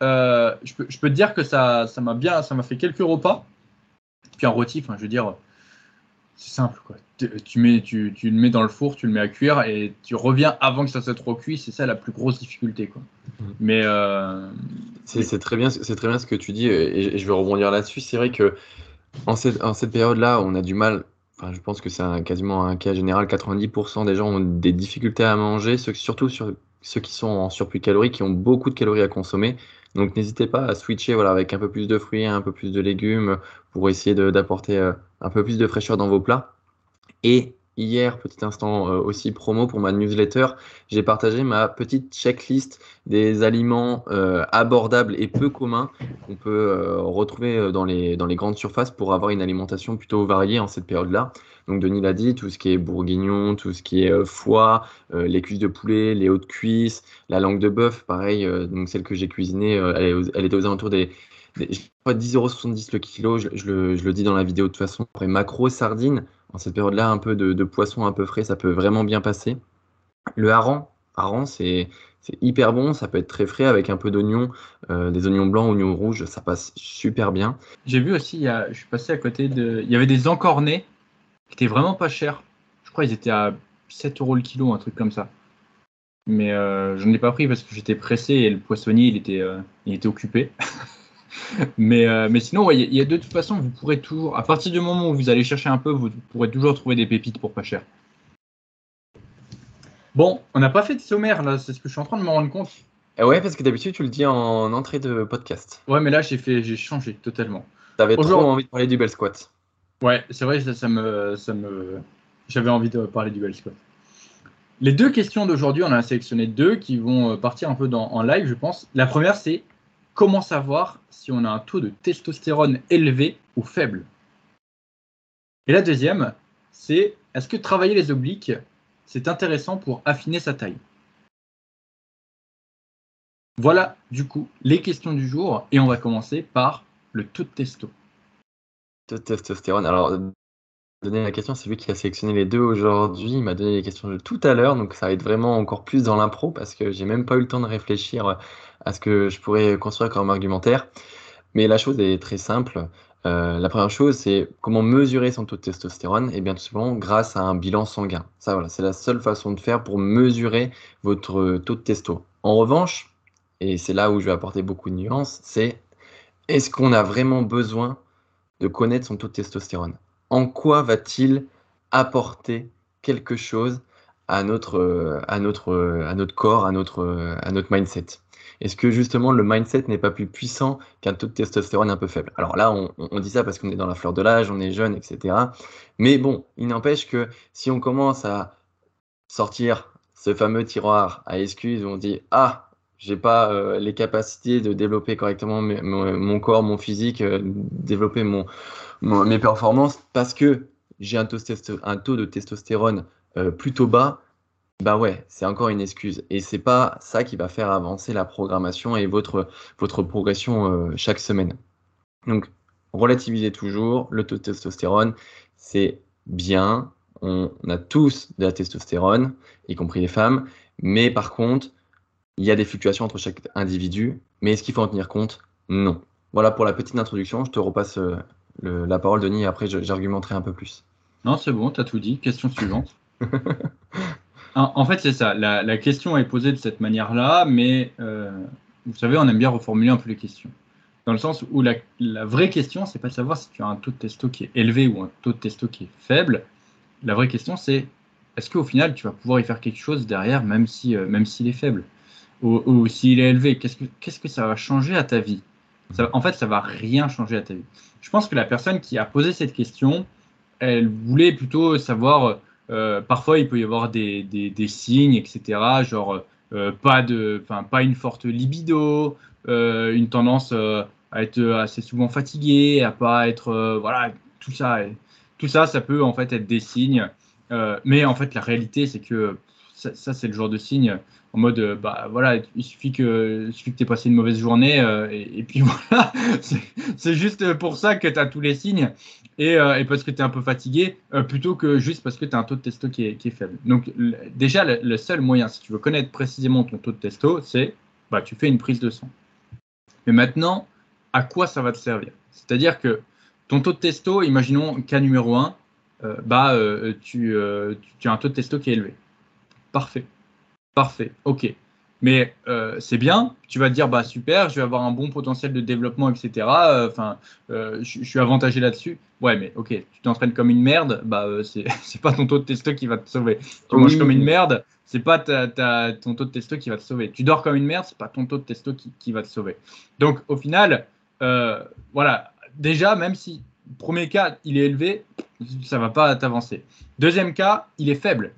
Speaker 1: je, peux, je peux te dire que ça, ça m'a bien, ça m'a fait quelques repas. Puis un rôti, enfin, je veux dire, c'est simple, quoi. Tu, mets, tu, tu, le mets dans le four, tu le mets à cuire et tu reviens avant que ça soit trop cuit. C'est ça la plus grosse difficulté, quoi. Mm. Mais euh,
Speaker 2: c'est très bien, c'est très bien ce que tu dis et, je vais rebondir là-dessus. C'est vrai que en cette, en cette période-là, on a du mal. Je pense que c'est quasiment un cas général. 90% des gens ont des difficultés à manger, surtout sur ceux qui sont en surplus calorique, qui ont beaucoup de calories à consommer. Donc n'hésitez pas à switcher avec un peu plus de fruits, un peu plus de légumes pour essayer d'apporter euh, un peu plus de fraîcheur dans vos plats. Et hier, petit instant euh, aussi promo pour ma newsletter, j'ai partagé ma petite checklist des aliments euh, abordables et peu communs qu'on peut retrouver dans les, dans les grandes surfaces pour avoir une alimentation plutôt variée en cette période-là. Donc Denis l'a dit, tout ce qui est bourguignon, tout ce qui est euh, foie, euh, les cuisses de poulet, les hautes cuisses, la langue de bœuf, pareil, euh, donc celle que j'ai cuisinée, elle, était aux alentours des, des 10,70€ le kilo, je, le, je, le, dis dans la vidéo de toute façon. Après macro, sardines, en cette période-là, un peu de, poisson un peu frais, ça peut vraiment bien passer. Le hareng, hareng c'est hyper bon, ça peut être très frais avec un peu d'oignon, des oignons blancs, oignons rouges, ça passe super bien.
Speaker 1: J'ai vu aussi, il y a, je suis passé à côté de. Il y avait des encornés qui était vraiment pas cher. Je crois qu'ils étaient à 7 euros le kilo, un truc comme ça. Mais euh, je n'en ai pas pris parce que j'étais pressé et le poissonnier, il était, euh, il était occupé. mais, euh, mais sinon, il y, a de toute façon, vous pourrez toujours, à partir du moment où vous allez chercher un peu, vous pourrez toujours trouver des pépites pour pas cher. Bon, on n'a pas fait de sommaire là, c'est ce que je suis en train de me rendre compte.
Speaker 2: Eh ouais, parce que d'habitude tu le dis en entrée de podcast.
Speaker 1: Ouais, mais là j'ai fait, j'ai changé totalement.
Speaker 2: T'avais trop envie de parler du bel squat.
Speaker 1: Ouais, c'est vrai, ça, ça, me, ça me, j'avais envie de parler du bel squat. Les deux questions d'aujourd'hui, on a sélectionné deux qui vont euh, partir un peu dans, en live, je pense. La première, c'est comment savoir si on a un taux de testostérone élevé ou faible? Et la deuxième, c'est est-ce que travailler les obliques, c'est intéressant pour affiner sa taille? Voilà, du coup, les questions du jour, et on va commencer par le taux de testo
Speaker 2: de testostérone. Alors, donner la question, c'est lui qui a sélectionné les deux aujourd'hui. Il m'a donné les questions de tout à l'heure, donc ça va être vraiment encore plus dans l'impro parce que j'ai même pas eu le temps de réfléchir à ce que je pourrais construire comme argumentaire. Mais la chose est très simple. Euh, la première chose, c'est comment mesurer son taux de testostérone? Et eh bien tout simplement grâce à un bilan sanguin. Ça, voilà, c'est la seule façon de faire pour mesurer votre taux de testo. En revanche, et c'est là où je vais apporter beaucoup de nuances, c'est est-ce qu'on a vraiment besoin de connaître son taux de testostérone? En quoi va-t-il apporter quelque chose à notre, à notre, à notre corps, à notre, à notre mindset? Est-ce que justement le mindset n'est pas plus puissant qu'un taux de testostérone un peu faible? Alors là, on, on, dit ça parce qu'on est dans la fleur de l'âge, on est jeune, etc. Mais bon, il n'empêche que si on commence à sortir ce fameux tiroir à excuses où on dit Ah, j'ai pas les capacités de développer correctement mon, corps, mon physique, développer mon, mes performances parce que j'ai un, un, taux de testostérone plutôt bas, bah ouais, c'est encore une excuse. Et c'est pas ça qui va faire avancer la programmation et votre, votre progression euh, chaque semaine. Donc, relativisez toujours le taux de testostérone, c'est bien. On a tous de la testostérone, y compris les femmes. Mais par contre, il y a des fluctuations entre chaque individu. Mais est-ce qu'il faut en tenir compte? Non. Voilà pour la petite introduction. Je te repasse euh, la parole, Denis, et après j'argumenterai un peu plus.
Speaker 1: Non, c'est bon, tu as tout dit. Question suivante. En, fait, c'est ça. La, question est posée de cette manière-là, mais euh, vous savez, on aime bien reformuler un peu les questions. Dans le sens où la, vraie question, c'est pas de savoir si tu as un taux de testo qui est élevé ou un taux de testo qui est faible. La vraie question, c'est est-ce qu'au final, tu vas pouvoir y faire quelque chose derrière, même si, euh, même s'il est faible? Ou, s'il est élevé Qu'est-ce que, ça va changer à ta vie? En fait, ça va rien changer à ta vie. Je pense que la personne qui a posé cette question, elle voulait plutôt savoir euh, parfois, il peut y avoir des, signes, etc. Genre, euh, pas, de, pas une forte libido, euh, une tendance à être assez souvent fatigué, à pas être. voilà, tout ça. Tout ça, ça peut en fait être des signes. mais en fait, la réalité, c'est que ça, c'est le genre de signe en mode, bah voilà, il suffit que, tu aies passé une mauvaise journée et, et, puis voilà, c'est juste pour ça que tu as tous les signes. Euh, et, parce que tu es un peu fatigué, euh, plutôt que juste parce que tu as un taux de testo qui est, faible. Donc déjà, le, seul moyen, si tu veux connaître précisément ton taux de testo, c'est bah, tu fais une prise de sang. Mais maintenant, à quoi ça va te servir? C'est-à-dire que ton taux de testo, imaginons cas numéro 1, euh, bah, tu, tu as un taux de testo qui est élevé. Parfait. Parfait. OK. Mais euh, c'est bien, tu vas te dire, bah super, je vais avoir un bon potentiel de développement, etc. Euh, enfin, euh, je, suis avantagé là-dessus. Ouais, mais ok, tu t'entraînes comme une merde, bah c'est pas ton taux de testo qui va te sauver. Tu manges comme une merde, c'est pas ta, ton taux de testo qui va te sauver. Tu dors comme une merde, c'est pas ton taux de testo qui, qui, va te sauver. Donc au final, voilà, déjà, même si premier cas, il est élevé, ça va pas t'avancer. Deuxième cas, il est faible.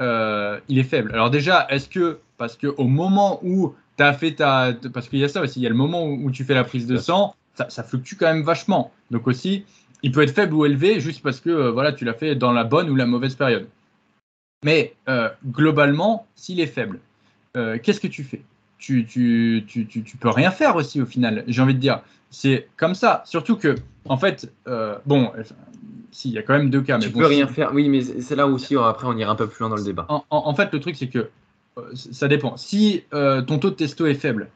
Speaker 1: Il est faible. Alors déjà, est-ce que parce qu'au moment où tu as fait ta. Parce qu'il y a ça aussi, il y a le moment où, tu fais la prise de sang, ça, fluctue quand même vachement. Donc aussi, il peut être faible ou élevé juste parce que euh, voilà, tu l'as fait dans la bonne ou la mauvaise période. Mais euh, globalement, s'il est faible, euh, qu'est-ce que tu fais? Tu, tu, tu, tu, peux rien faire aussi au final, j'ai envie de dire. C'est comme ça. Surtout que, en fait, bon, si, il y a quand même deux cas.
Speaker 2: Mais tu peux rien faire, oui, mais c'est là aussi, après, on ira un peu plus loin dans le débat.
Speaker 1: en fait, le truc, c'est que euh, ça dépend. Si euh, ton taux de testo est faible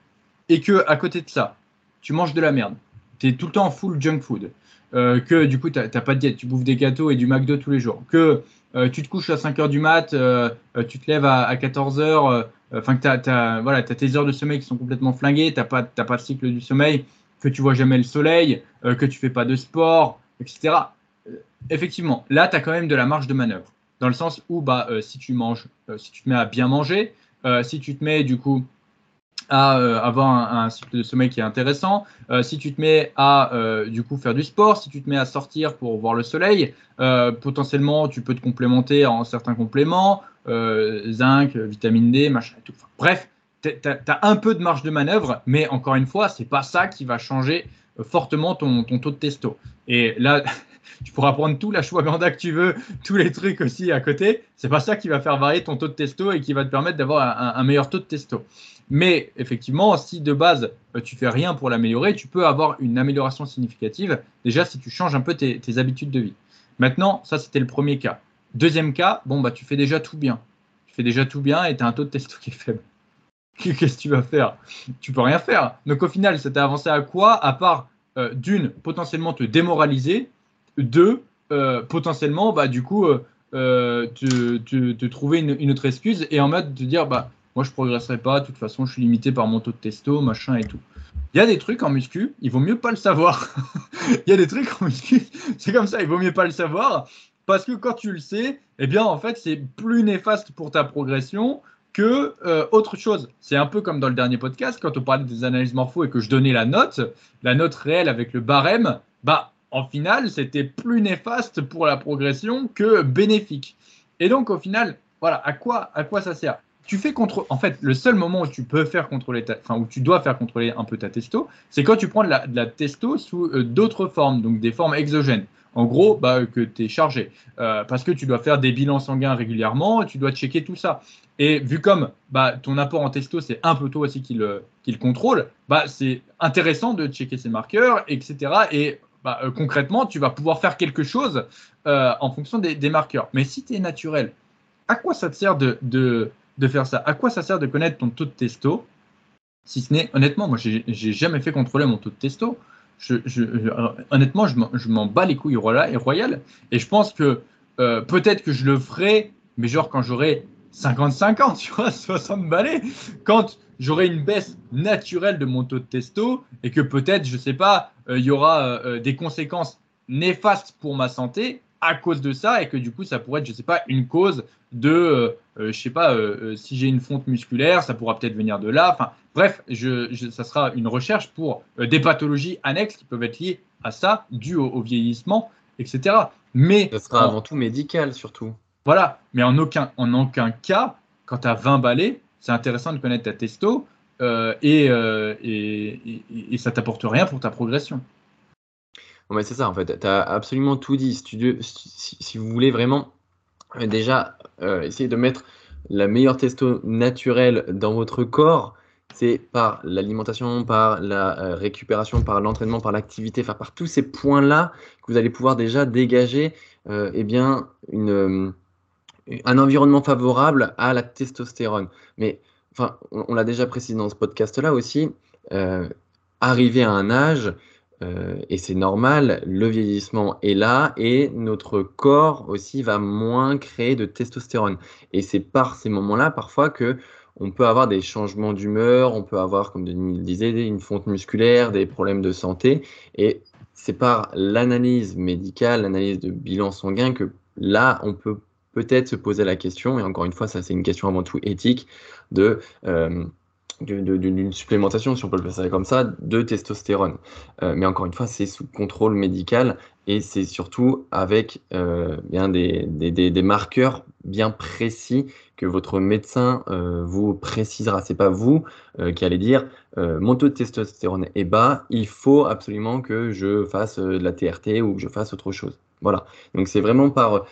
Speaker 1: et que à côté de ça, tu manges de la merde, tu es tout le temps en full junk food, euh, que du coup, tu n'as pas de diète, tu bouffes des gâteaux et du McDo tous les jours, que tu te couches à 5 heures du mat, tu te lèves à, 14 heures, enfin que tu as, voilà, as tes heures de sommeil qui sont complètement flinguées, tu n'as pas, pas de cycle du sommeil, que tu vois jamais le soleil, que tu fais pas de sport, etc. effectivement, là, tu as quand même de la marge de manœuvre dans le sens où bah, euh, si tu manges, euh, si tu te mets à bien manger, euh, si tu te mets du coup à avoir un, cycle de sommeil qui est intéressant, si tu te mets à du coup faire du sport, si tu te mets à sortir pour voir le soleil, potentiellement tu peux te complémenter en certains compléments, zinc, vitamine D, machin tout. bref, tu as, un peu de marge de manœuvre, mais encore une fois, c'est pas ça qui va changer fortement ton, ton taux de testo. Et là, tu pourras prendre tout l'ashwagandha que tu veux, tous les trucs aussi à côté. C'est pas ça qui va faire varier ton taux de testo et qui va te permettre d'avoir un, meilleur taux de testo. Mais effectivement, si de base euh, tu fais rien pour l'améliorer, tu peux avoir une amélioration significative. Déjà, si tu changes un peu tes, habitudes de vie. Maintenant, ça c'était le premier cas. Deuxième cas, bon bah tu fais déjà tout bien. Tu fais déjà tout bien et tu as un taux de testo qui est faible. Qu'est-ce que tu vas faire? Tu peux rien faire. Donc au final, ça t'a avancé à quoi? À part euh, d'une, potentiellement te démoraliser deux, euh, potentiellement, bah, du coup, euh, euh, te, trouver une, autre excuse et en mode de dire, bah, moi, je progresserai pas, de toute façon, je suis limité par mon taux de testo, machin et tout. Il y a des trucs en muscu, il vaut mieux pas le savoir. Il y a des trucs en muscu, c'est comme ça, il vaut mieux pas le savoir parce que quand tu le sais, eh bien, en fait, c'est plus néfaste pour ta progression que autre chose. C'est un peu comme dans le dernier podcast, quand on parlait des analyses morpho et que je donnais la note, la note réelle avec le barème, bah, en final, c'était plus néfaste pour la progression que bénéfique. Et donc, au final, voilà, à quoi, à quoi ça sert? Tu fais contre. En fait, le seul moment où tu peux faire contrôler, ta... enfin où tu dois faire contrôler un peu ta testo, c'est quand tu prends de la, testo sous euh, d'autres formes, donc des formes exogènes. En gros, bah, que tu es chargé. Euh, parce que tu dois faire des bilans sanguins régulièrement, tu dois checker tout ça. Et vu comme bah, ton apport en testo, c'est un peu toi aussi qui le, qui le contrôle, bah, c'est intéressant de checker ces marqueurs, etc. Et bah, euh, concrètement, tu vas pouvoir faire quelque chose euh, en fonction des, marqueurs. Mais si tu es naturel, à quoi ça te sert de, de, de, faire ça? À quoi ça sert de connaître ton taux de testo? Si ce n'est, honnêtement, moi, j'ai jamais fait contrôler mon taux de testo je, je, honnêtement, je m'en bats les couilles royal. Et je pense que euh, peut-être que je le ferai, mais genre quand j'aurai 50-50, tu vois, 60 balais, quand j'aurai une baisse naturelle de mon taux de testo et que peut-être, je sais pas, euh, il y aura euh, des conséquences néfastes pour ma santé à cause de ça et que du coup, ça pourrait être, je sais pas, une cause de, je sais pas, si j'ai une fonte musculaire, ça pourra peut-être venir de là. Enfin, Bref, ça sera une recherche pour euh, des pathologies annexes qui peuvent être liées à ça, dues au, vieillissement, etc. Mais
Speaker 2: ça sera avant tout médical surtout.
Speaker 1: Voilà, mais en aucun, en aucun cas, quand tu as 20 balais, c'est intéressant de connaître ta testo euh, euh, et, et, et, ça t'apporte rien pour ta progression.
Speaker 2: mais c'est ça, en fait, tu as absolument tout dit. Si, vous voulez vraiment déjà essayer de mettre la meilleure testo naturelle dans votre corps, c'est par l'alimentation, par la euh, récupération, par l'entraînement, par l'activité, enfin, par tous ces points-là que vous allez pouvoir déjà dégager euh, eh bien, euh, un environnement favorable à la testostérone. Mais on, l'a déjà précisé dans ce podcast-là aussi, arriver à un âge, et c'est normal, le vieillissement est là et notre corps aussi va moins créer de testostérone. Et c'est par ces moments-là parfois que on peut avoir des changements d'humeur, on peut avoir, comme Denis le disait, une fonte musculaire, des problèmes de santé. Et c'est par l'analyse médicale, l'analyse de bilan sanguin que là, on peut peut-être se poser la question, et encore une fois, ça c'est une question avant tout éthique, de euh, d'une supplémentation, si on peut le faire comme ça, de testostérone. Euh, mais encore une fois, c'est sous contrôle médical et c'est surtout avec euh, bien des, des, des, marqueurs bien précis que votre médecin vous précisera. C'est pas vous qui allez dire mon taux de testostérone est bas, il faut absolument que je fasse de la TRT ou que je fasse autre chose. Voilà. Donc c'est vraiment par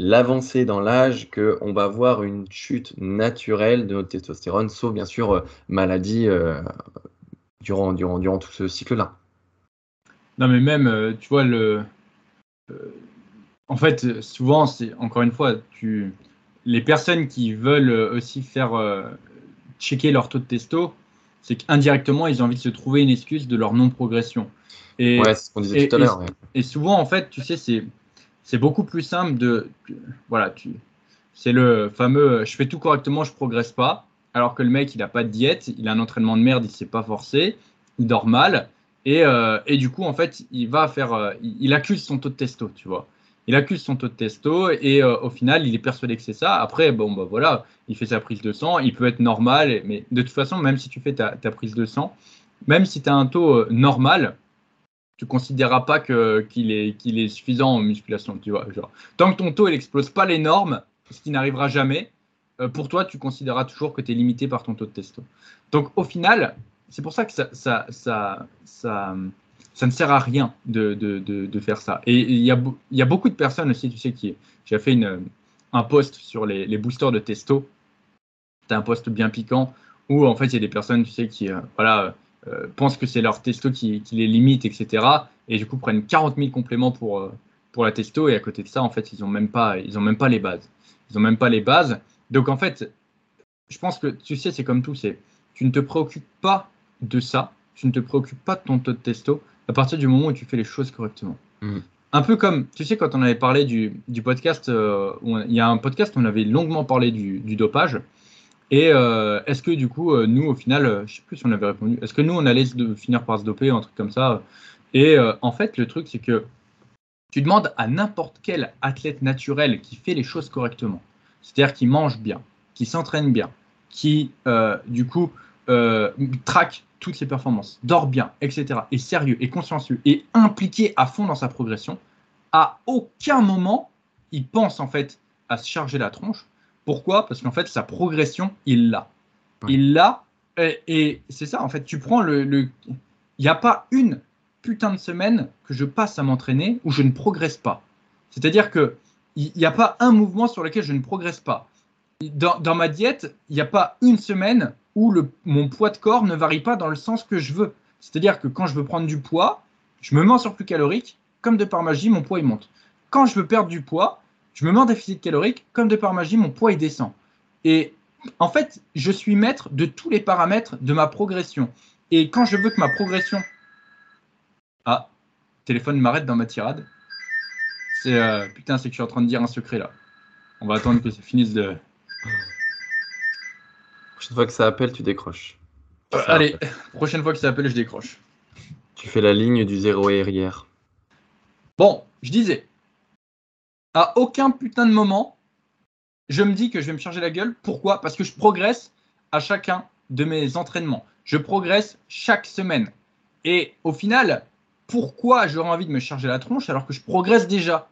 Speaker 2: l'avancée dans l'âge qu'on va voir une chute naturelle de notre testostérone, sauf bien sûr euh, maladie euh, durant, durant, durant tout ce cycle-là.
Speaker 1: Non, mais même, euh, tu vois, le. en fait, souvent, c'est encore une fois, tu, les personnes qui veulent aussi faire checker leur taux de testo, c'est qu'indirectement, ils ont envie de se trouver une excuse de leur non-progression.
Speaker 2: Et, ouais, c'est ce qu'on disait tout à l'heure.
Speaker 1: Et souvent, en fait, tu sais, c'est c'est beaucoup plus simple de. Voilà, tu, c'est le fameux je fais tout correctement, je progresse pas. Alors que le mec, il n'a pas de diète, il a un entraînement de merde, il s'est pas forcé, il dort mal. Et, euh, et, du coup, en fait, il va faire. Euh, il, accuse son taux de testo, tu vois. Il accuse son taux de testo et euh, au final, il est persuadé que c'est ça. Après, bon, bah voilà, il fait sa prise de sang, il peut être normal, mais de toute façon, même si tu fais ta, ta prise de sang, même si tu as un taux normal, tu considéreras pas qu'il est, qu'il est suffisant en musculation, tu vois. Genre, tant que ton taux n'explose pas les normes, ce qui n'arrivera jamais, euh, pour toi, tu considéreras toujours que tu es limité par ton taux de testo. Donc au final, c'est pour ça que ça, ça, ça, ça, ça ne sert à rien de, de, de, faire ça. Et il y a, y a beaucoup de personnes aussi, tu sais, qui. J'ai fait une, un post sur les, les boosters de testo. C'est un post bien piquant où en fait il y a des personnes, tu sais, qui. Euh, voilà euh, pensent que c'est leur testo qui, les limite, etc. Et du coup prennent 40 000 compléments pour, euh, pour la testo. Et à côté de ça, en fait, ils n'ont même, pas, ils ont même pas les bases. Ils n'ont même pas les bases. Donc en fait, je pense que tu sais, c'est comme tout. C'est tu ne te préoccupes pas de ça. Tu ne te préoccupes pas de ton taux de testo à partir du moment où tu fais les choses correctement. Mm. Un peu comme, tu sais, quand on avait parlé du, du podcast, euh, il y a un podcast où on avait longuement parlé du, du dopage. Et euh, est-ce que du coup, euh, nous, au final, euh, je sais plus si on avait répondu, est-ce que nous, on allait finir par se doper, un truc comme ça Et en fait, le truc, c'est que tu demandes à n'importe quel athlète naturel qui fait les choses correctement, c'est-à-dire qui mange bien, qui s'entraîne bien, qui, du coup, traque toutes ses performances, dort bien, etc., est sérieux, est consciencieux, et impliqué à fond dans sa progression, à aucun moment, il pense en fait à se charger la tronche Pourquoi? Parce qu'en fait, sa progression, il l'a. Il l'a. Et, c'est ça, en fait, tu prends le. Il n'y a pas une putain de semaine que je passe à m'entraîner où je ne progresse pas. C'est-à-dire que il n'y a pas un mouvement sur lequel je ne progresse pas. Dans, ma diète, il n'y a pas une semaine où le, mon poids de corps ne varie pas dans le sens que je veux. C'est-à-dire que quand je veux prendre du poids, je me mets en surplus calorique, comme de par magie, mon poids il monte. Quand je veux perdre du poids, je me mets en déficit calorique, comme de par magie, mon poids il descend. Et en fait, je suis maître de tous les paramètres de ma progression. Et quand je veux que ma progression. Ah, téléphone m'arrête dans ma tirade. C'est euh, putain, c'est que je suis en train de dire un secret là. On va attendre que ça finisse de.
Speaker 2: Prochaine fois que ça appelle, tu décroches.
Speaker 1: Euh, allez, prochaine fois que ça appelle, je décroche.
Speaker 2: Tu fais la ligne du zéro arrière.
Speaker 1: Bon, je disais, à aucun putain de moment, je me dis que je vais me charger la gueule. Pourquoi? Parce que je progresse à chacun de mes entraînements. Je progresse chaque semaine. Et au final, pourquoi j'aurais envie de me charger la tronche alors que je progresse déjà?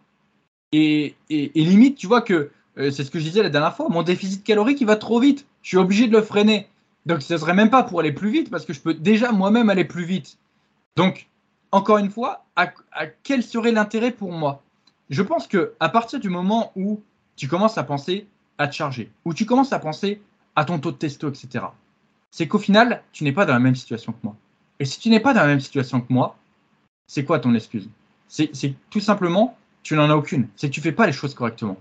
Speaker 1: Et, limite, tu vois que euh, c'est ce que je disais la dernière fois, mon déficit calorique, il va trop vite. Je suis obligé de le freiner. Donc, ce ne serait même pas pour aller plus vite parce que je peux déjà moi-même aller plus vite. Donc, encore une fois, à quel serait l'intérêt pour moi? Je pense que à partir du moment où tu commences à penser à te charger, où tu commences à penser à ton taux de testo, etc., c'est qu'au final, tu n'es pas dans la même situation que moi. Et si tu n'es pas dans la même situation que moi, c'est quoi ton excuse? C'est tout simplement, tu n'en as aucune. C'est que tu fais pas les choses correctement.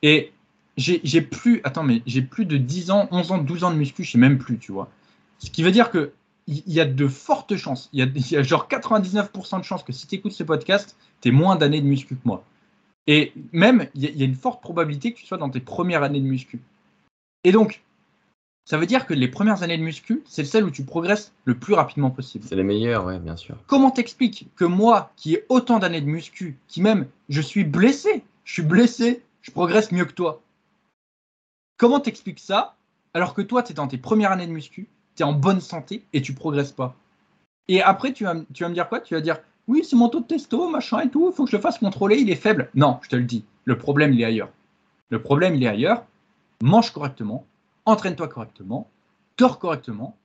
Speaker 1: Et j'ai plus, attends, mais j'ai plus de 10 ans, 11 ans, 12 ans de muscu, je sais même plus, tu vois. Ce qui veut dire que il y a de fortes chances, il y y a genre 99% de chances que si tu écoutes ce podcast, tu moins d'années de muscu que moi. Et même, il y, a une forte probabilité que tu sois dans tes premières années de muscu. Et donc, ça veut dire que les premières années de muscu, c'est celle où tu progresses le plus rapidement possible.
Speaker 2: C'est les meilleures, ouais, bien sûr.
Speaker 1: Comment t'expliques que moi, qui ai autant d'années de muscu, qui même, je suis blessé, je suis blessé, je progresse mieux que toi? Comment t'expliques ça alors que toi, tu es dans tes premières années de muscu, tu es en bonne santé et tu progresses pas? Et après, tu vas, tu vas me dire quoi? Tu vas dire, oui, c'est mon taux de testo, machin et tout, il faut que je le fasse contrôler, il est faible. Non, je te le dis, le problème, il est ailleurs. Le problème, il est ailleurs. Mange correctement, entraîne-toi correctement, dors correctement.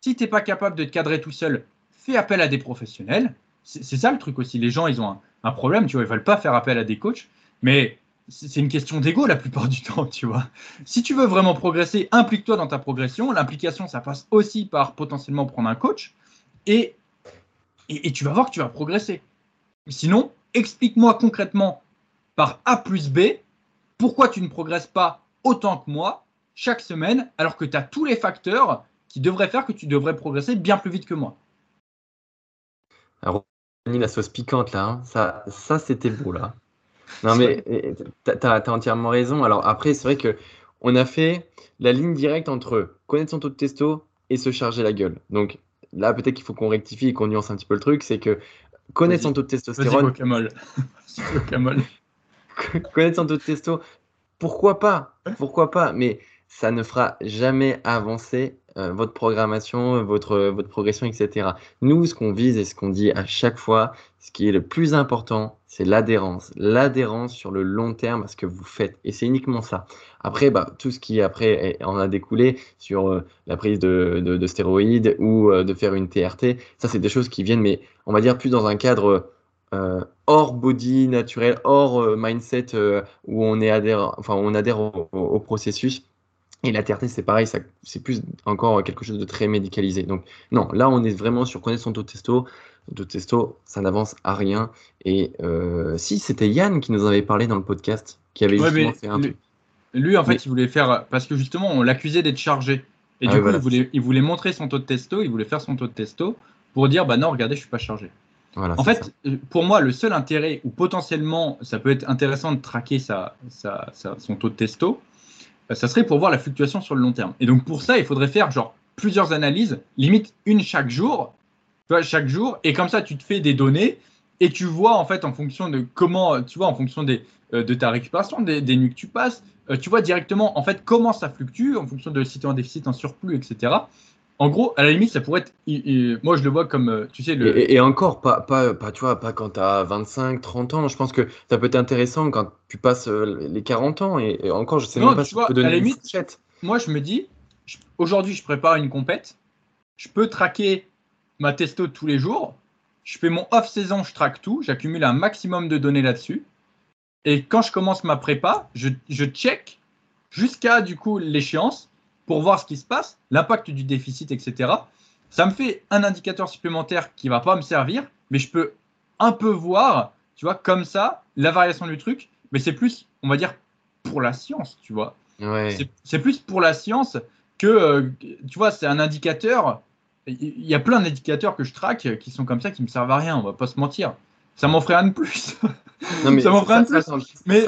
Speaker 1: Si tu n'es pas capable de te cadrer tout seul, fais appel à des professionnels. C'est ça le truc aussi. Les gens, ils ont un, problème, tu vois, ils veulent pas faire appel à des coachs, mais c'est une question d'ego la plupart du temps, tu vois. Si tu veux vraiment progresser, implique-toi dans ta progression. L'implication, ça passe aussi par potentiellement prendre un coach. Et et, tu vas voir que tu vas progresser. Sinon, explique-moi concrètement par A plus B pourquoi tu ne progresses pas autant que moi chaque semaine alors que tu as tous les facteurs qui devraient faire que tu devrais progresser bien plus vite que moi.
Speaker 2: Alors, la sauce piquante là, hein. ça, ça c'était beau là. Non mais tu as, entièrement raison. Alors après, c'est vrai que on a fait la ligne directe entre connaître son taux de testo et se charger la gueule. Donc là, peut-être qu'il faut qu'on rectifie et qu'on nuance un petit peu le truc, c'est que connaître son taux de testostérone. connaître son taux de testo, pourquoi pas? Pourquoi pas? Mais ça ne fera jamais avancer euh, votre programmation, votre, votre progression, etc. Nous, ce qu'on vise et ce qu'on dit à chaque fois, ce qui est le plus important, c'est l'adhérence. L'adhérence sur le long terme à ce que vous faites. Et c'est uniquement ça. Après, bah, tout ce qui après en a découlé sur euh, la prise de, de, stéroïdes ou euh, de faire une TRT, ça, c'est des choses qui viennent, mais on va dire plus dans un cadre hors body naturel, hors mindset où on, est adhère, enfin, on adhère au processus et la TRT, c'est pareil, c'est plus encore quelque chose de très médicalisé. Donc, non, là, on est vraiment sur connaître son taux de testo. Taux de testo, ça n'avance à rien. Et euh, si, c'était Yann qui nous avait parlé dans le podcast, qui avait justement fait un
Speaker 1: lui, Lui, en fait, il voulait faire. Parce que justement, on l'accusait d'être chargé. Et ah du coup, il, voulait, il voulait montrer son taux de testo, il voulait faire son tôt de testo pour dire bah non, regardez, je suis pas chargé. Voilà, en fait, pour moi, le seul intérêt, ou potentiellement, ça peut être intéressant de traquer sa, sa, son taux de testo, euh, ça serait pour voir la fluctuation sur le long terme. Et donc pour ça, il faudrait faire plusieurs analyses, limite une chaque jour, chaque jour, et comme ça, tu te fais des données et tu vois en fait en fonction de comment, tu vois, en fonction euh, de ta récupération, des, nuits que tu passes, euh, tu vois directement en fait comment ça fluctue en fonction de si tu es en déficit, en surplus, etc. En gros, à la limite, ça pourrait être. moi, je le vois comme, euh, tu sais, le.
Speaker 2: Et, encore, pas, pas, pas, tu vois, pas quand tu as 25, 30 ans. Je pense que ça peut être intéressant quand tu passes euh, les 40 ans. Et, encore, je sais même pas si tu peux donner à la limite,
Speaker 1: Moi, je me dis, aujourd'hui, je prépare une compète. Je peux traquer ma testo tous les jours. Je fais mon off-saison, je traque tout. J'accumule un maximum de données là-dessus. Et quand je commence ma prépa, je, je check jusqu'à du coup l'échéance pour voir ce qui se passe, l'impact du déficit, etc. Ça me fait un indicateur supplémentaire qui va pas me servir, mais je peux un peu voir, tu vois, comme ça, la variation du truc. Mais c'est plus, on va dire, pour la science, tu vois. C'est plus pour la science que, euh, tu vois, c'est un indicateur. Il y a plein d'indicateurs que je traque qui sont comme ça, qui me servent à rien, on va pas se mentir. Ça m'en ferait un de plus. Non, mais ça m'en ferait un de plus. mais,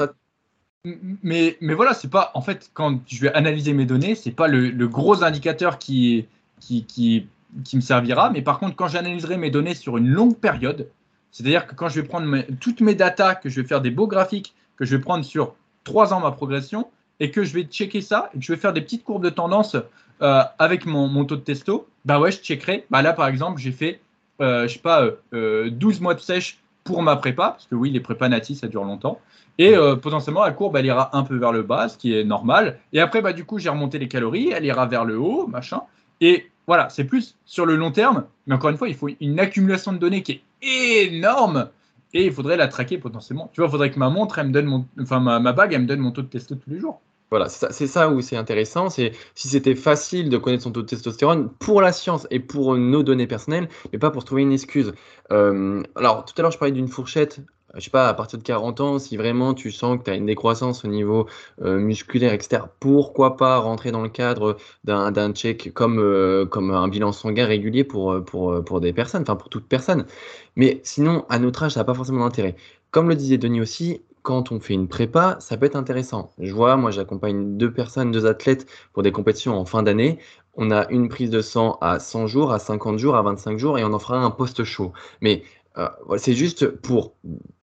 Speaker 1: mais, mais voilà, c'est pas. En fait, quand je vais analyser mes données, c'est pas le, gros indicateur qui, qui, qui, qui, me servira. Mais par contre, quand j'analyserai mes données sur une longue période, c'est-à-dire que quand je vais prendre toutes mes datas, que je vais faire des beaux graphiques, que je vais prendre sur trois ans ma progression, et que je vais checker ça, et que je vais faire des petites courbes de tendance euh, avec mon, mon, taux de testo, bah ouais, je checkerai. Bah là, par exemple, j'ai fait, euh, je sais pas, euh, 12 mois de sèche pour ma prépa, parce que oui, les prépas natis, ça dure longtemps. Et euh, potentiellement, la courbe, elle ira un peu vers le bas, ce qui est normal. Et après, bah, du coup, j'ai remonté les calories, elle ira vers le haut, machin. Et voilà, c'est plus sur le long terme. Mais encore une fois, il faut une accumulation de données qui est énorme. Et il faudrait la traquer potentiellement. Tu vois, il faudrait que ma montre, elle me donne mon, enfin ma, bague, elle me donne mon taux de testo tous les jours.
Speaker 2: Voilà, c'est ça, où c'est intéressant. C'est si c'était facile de connaître son taux de testostérone pour la science et pour nos données personnelles, mais pas pour trouver une excuse. Euh, alors, tout à l'heure, je parlais d'une fourchette je sais pas, à partir de 40 ans, si vraiment tu sens que tu as une décroissance au niveau euh, musculaire, etc., pourquoi pas rentrer dans le cadre d'un check comme, euh, comme un bilan sanguin régulier pour, pour, pour des personnes, enfin pour toute personne. Mais sinon, à notre âge, ça n'a pas forcément d'intérêt. Comme le disait Denis aussi, quand on fait une prépa, ça peut être intéressant. Je vois, moi j'accompagne deux personnes, deux athlètes pour des compétitions en fin d'année. On a une prise de sang à 100 jours, à 50 jours, à 25 jours et on en fera un post-show. Mais c'est juste pour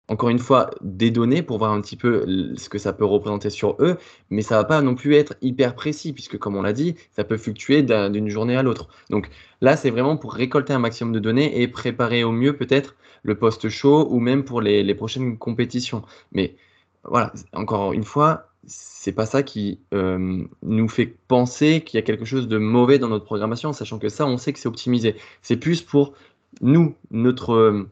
Speaker 2: encore une fois, des données pour voir un petit peu ce que ça peut représenter sur eux, mais ça va pas non plus être hyper précis, puisque comme on l'a dit, ça peut fluctuer d'une journée à l'autre. Donc là, c'est vraiment pour récolter un maximum de données et préparer au mieux peut-être le post-show ou même pour les, prochaines compétitions. Mais voilà, encore une fois, c'est pas ça qui euh, nous fait penser qu'il y a quelque chose de mauvais dans notre programmation, sachant que ça, on sait que c'est optimisé. C'est plus pour nous, notre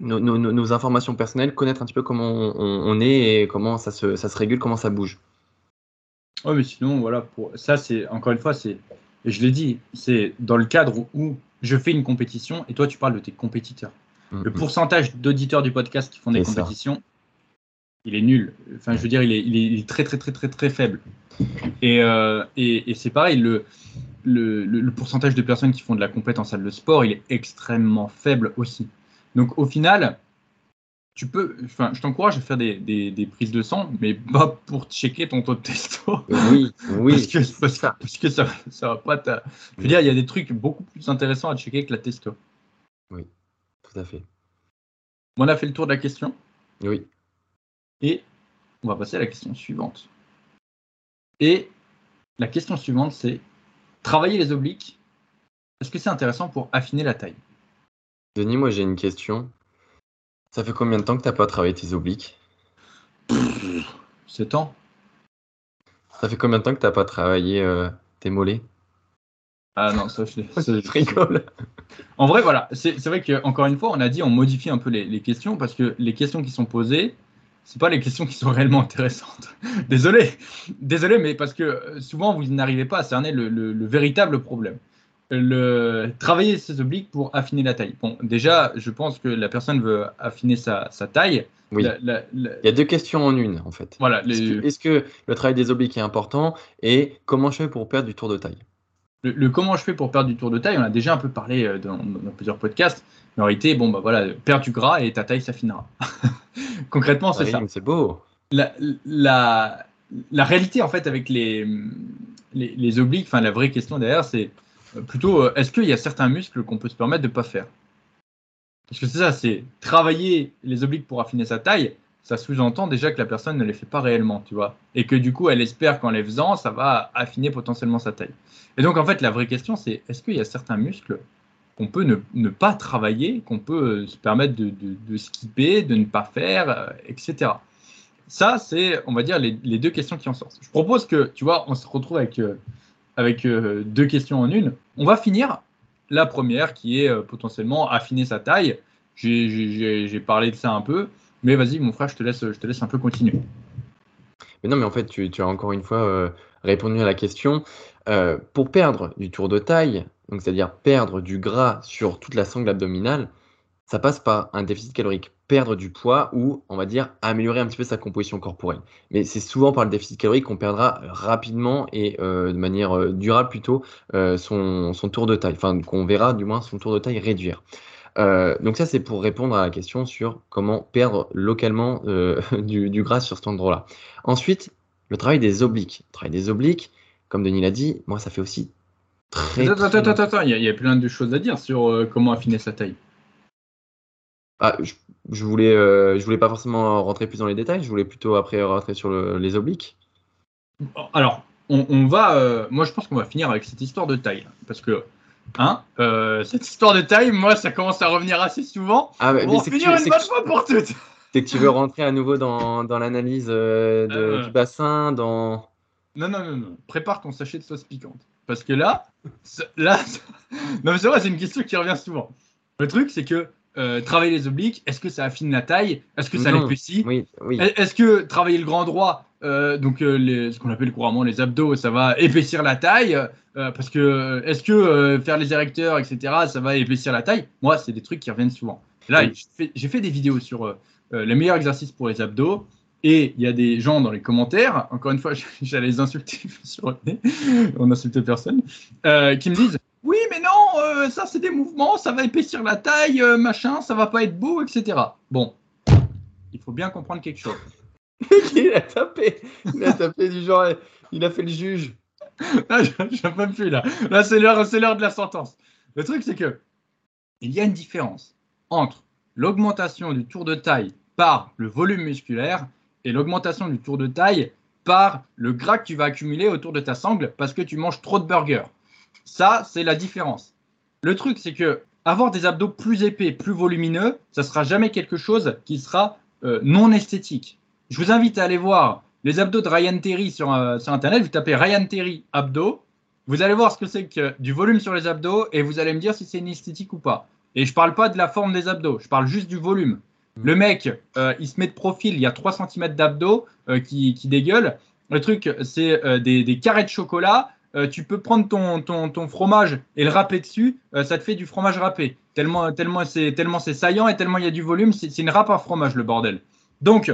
Speaker 2: nos, informations personnelles, connaître un petit peu comment on, est et comment ça se, régule, comment ça bouge.
Speaker 1: Oui, mais sinon, voilà, ça, c'est encore une fois, c'est, je l'ai dit, c'est dans le cadre où je fais une compétition et toi, tu parles de tes compétiteurs. Le mm-hmm. pourcentage d'auditeurs du podcast qui font des compétitions, il est nul. Enfin, je veux dire, il est, il est, très, très, très, très, très faible. Et, euh, et, et c'est pareil, le, le, le, pourcentage de personnes qui font de la compétence en salle de sport, il est extrêmement faible aussi. Donc au final, tu peux, enfin, je t'encourage à faire des, des, prises de sang, mais pas pour checker ton taux de testo.
Speaker 2: Oui, oui.
Speaker 1: parce que, parce, parce que ça, ça va pas. Je veux dire, il y a des trucs beaucoup plus intéressants à checker que la testo.
Speaker 2: Oui, tout à fait.
Speaker 1: On a fait le tour de la question?
Speaker 2: Oui.
Speaker 1: Et on va passer à la question suivante. Et la question suivante, c'est travailler les obliques. Est-ce que c'est intéressant pour affiner la taille?
Speaker 2: Denis, moi j'ai une question. Ça fait combien de temps que tu n'as pas travaillé tes obliques?
Speaker 1: 7 ans.
Speaker 2: Ça fait combien de temps que tu n'as pas travaillé euh, tes mollets?
Speaker 1: Ah non, ça je, je rigole. En vrai, voilà, c'est vrai qu'encore une fois, on a dit on modifie un peu les, questions parce que les questions qui sont posées, c'est pas les questions qui sont réellement intéressantes. Désolé, désolé, mais parce que euh, souvent vous n'arrivez pas à cerner le véritable problème le, travailler ses obliques pour affiner la taille. Bon, déjà, je pense que la personne veut affiner sa, taille.
Speaker 2: Oui. Il y a deux questions en une, en fait.
Speaker 1: Voilà.
Speaker 2: Est-ce que, le travail des obliques est important et comment je fais pour perdre du tour de taille?
Speaker 1: Le, comment je fais pour perdre du tour de taille, on a déjà un peu parlé euh, dans, plusieurs podcasts. Mais en réalité, bon, bah voilà, perds du gras et ta taille s'affinera. Concrètement, c'est ça.
Speaker 2: C'est beau.
Speaker 1: La, la, la, réalité, en fait, avec les, les, les obliques, enfin, la vraie question derrière, c'est plutôt, euh, est-ce qu'il y a certains muscles qu'on peut se permettre de ne pas faire? Parce que c'est ça, c'est travailler les obliques pour affiner sa taille, ça sous-entend déjà que la personne ne les fait pas réellement, tu vois. Et que du coup, elle espère qu'en les faisant, ça va affiner potentiellement sa taille. Et donc, en fait, la vraie question, c'est est-ce qu'il y a certains muscles qu'on peut ne, pas travailler, qu'on peut se permettre de, skipper, de ne pas faire, euh, etc. Ça, c'est, on va dire, les, deux questions qui en sortent. Je propose que, tu vois, on se retrouve avec, euh, avec euh, deux questions en une. On va finir la première qui est potentiellement affiner sa taille. J'ai parlé de ça un peu. Mais vas-y, mon frère, je te laisse, je te laisse un peu continuer.
Speaker 2: Mais non, mais en fait, tu, as encore une fois euh, répondu à la question. Euh, pour perdre du tour de taille, donc c'est-à-dire perdre du gras sur toute la sangle abdominale, ça passe par un déficit calorique, perdre du poids ou, on va dire, améliorer un petit peu sa composition corporelle. Mais c'est souvent par le déficit calorique qu'on perdra rapidement et euh, de manière durable plutôt son, son, tour de taille, enfin qu'on verra du moins son tour de taille réduire. Euh, donc ça, c'est pour répondre à la question sur comment perdre localement euh, du, gras sur cet endroit-là. Ensuite, le travail des obliques. Le travail des obliques, comme Denis l'a dit, moi, ça fait aussi très...
Speaker 1: Attends, attends, attends, attends, il y, a, plein de choses à dire sur euh, comment affiner sa taille.
Speaker 2: Ah, je, voulais, je voulais pas forcément rentrer plus dans les détails, je voulais plutôt après rentrer sur les obliques.
Speaker 1: Alors, on, on va... moi, je pense qu'on va finir avec cette histoire de taille. Parce que Hein euh, cette histoire de taille, moi, ça commence à revenir assez souvent.
Speaker 2: Ah,
Speaker 1: mais, On va finir une bonne fois pour toutes.
Speaker 2: C'est que tu veux rentrer à nouveau dans, dans l'analyse euh, euh. du bassin, dans...
Speaker 1: Non, non, non, non. Prépare ton sachet de sauce piquante. Parce que là, là, non mais c'est vrai, c'est une question qui revient souvent. Le truc, c'est que travailler les obliques, est-ce que ça affine la taille? Est-ce que ça l'épaissit?
Speaker 2: Oui, oui.
Speaker 1: Est-ce que travailler le grand droit, donc les, ce qu'on appelle couramment les abdos, ça va épaissir la taille? Euh, parce que euh, est-ce que euh, faire les érecteurs, etc., ça va épaissir la taille? Moi, c'est des trucs qui reviennent souvent. Là, j'ai fait, des vidéos sur les meilleurs exercices pour les abdos. Et il y a des gens dans les commentaires, encore une fois, j'allais les insulter on n'insulte personne, qui me disent Oui, mais non, ça c'est des mouvements, ça va épaissir la taille, machin, ça va pas être beau, etc. Bon, il faut bien comprendre quelque chose.
Speaker 2: il a tapé, il a tapé du genre, il a fait le juge.
Speaker 1: Je ne même plus là. Là, c'est l'heure, c'est l'heure de la sentence. Le truc, c'est que il y a une différence entre l'augmentation du tour de taille par le volume musculaire et l'augmentation du tour de taille par le gras que tu vas accumuler autour de ta sangle parce que tu manges trop de burgers. Ça, c'est la différence. Le truc, c'est que avoir des abdos plus épais, plus volumineux, ça sera jamais quelque chose qui sera euh, non esthétique. Je vous invite à aller voir les abdos de Ryan Terry sur, euh, sur Internet, vous tapez Ryan Terry abdos, vous allez voir ce que c'est que du volume sur les abdos et vous allez me dire si c'est une esthétique ou pas. Et je parle pas de la forme des abdos, je parle juste du volume. Mm. Le mec, euh, il se met de profil, il y a 3 cm d'abdos qui, qui dégueulent. Le truc, c'est des, carrés de chocolat. Tu peux prendre ton, ton, ton, fromage et le râper dessus, ça te fait du fromage râpé. Tellement, tellement c'est tellement saillant et tellement il y a du volume, c'est une râpe à fromage le bordel. Donc,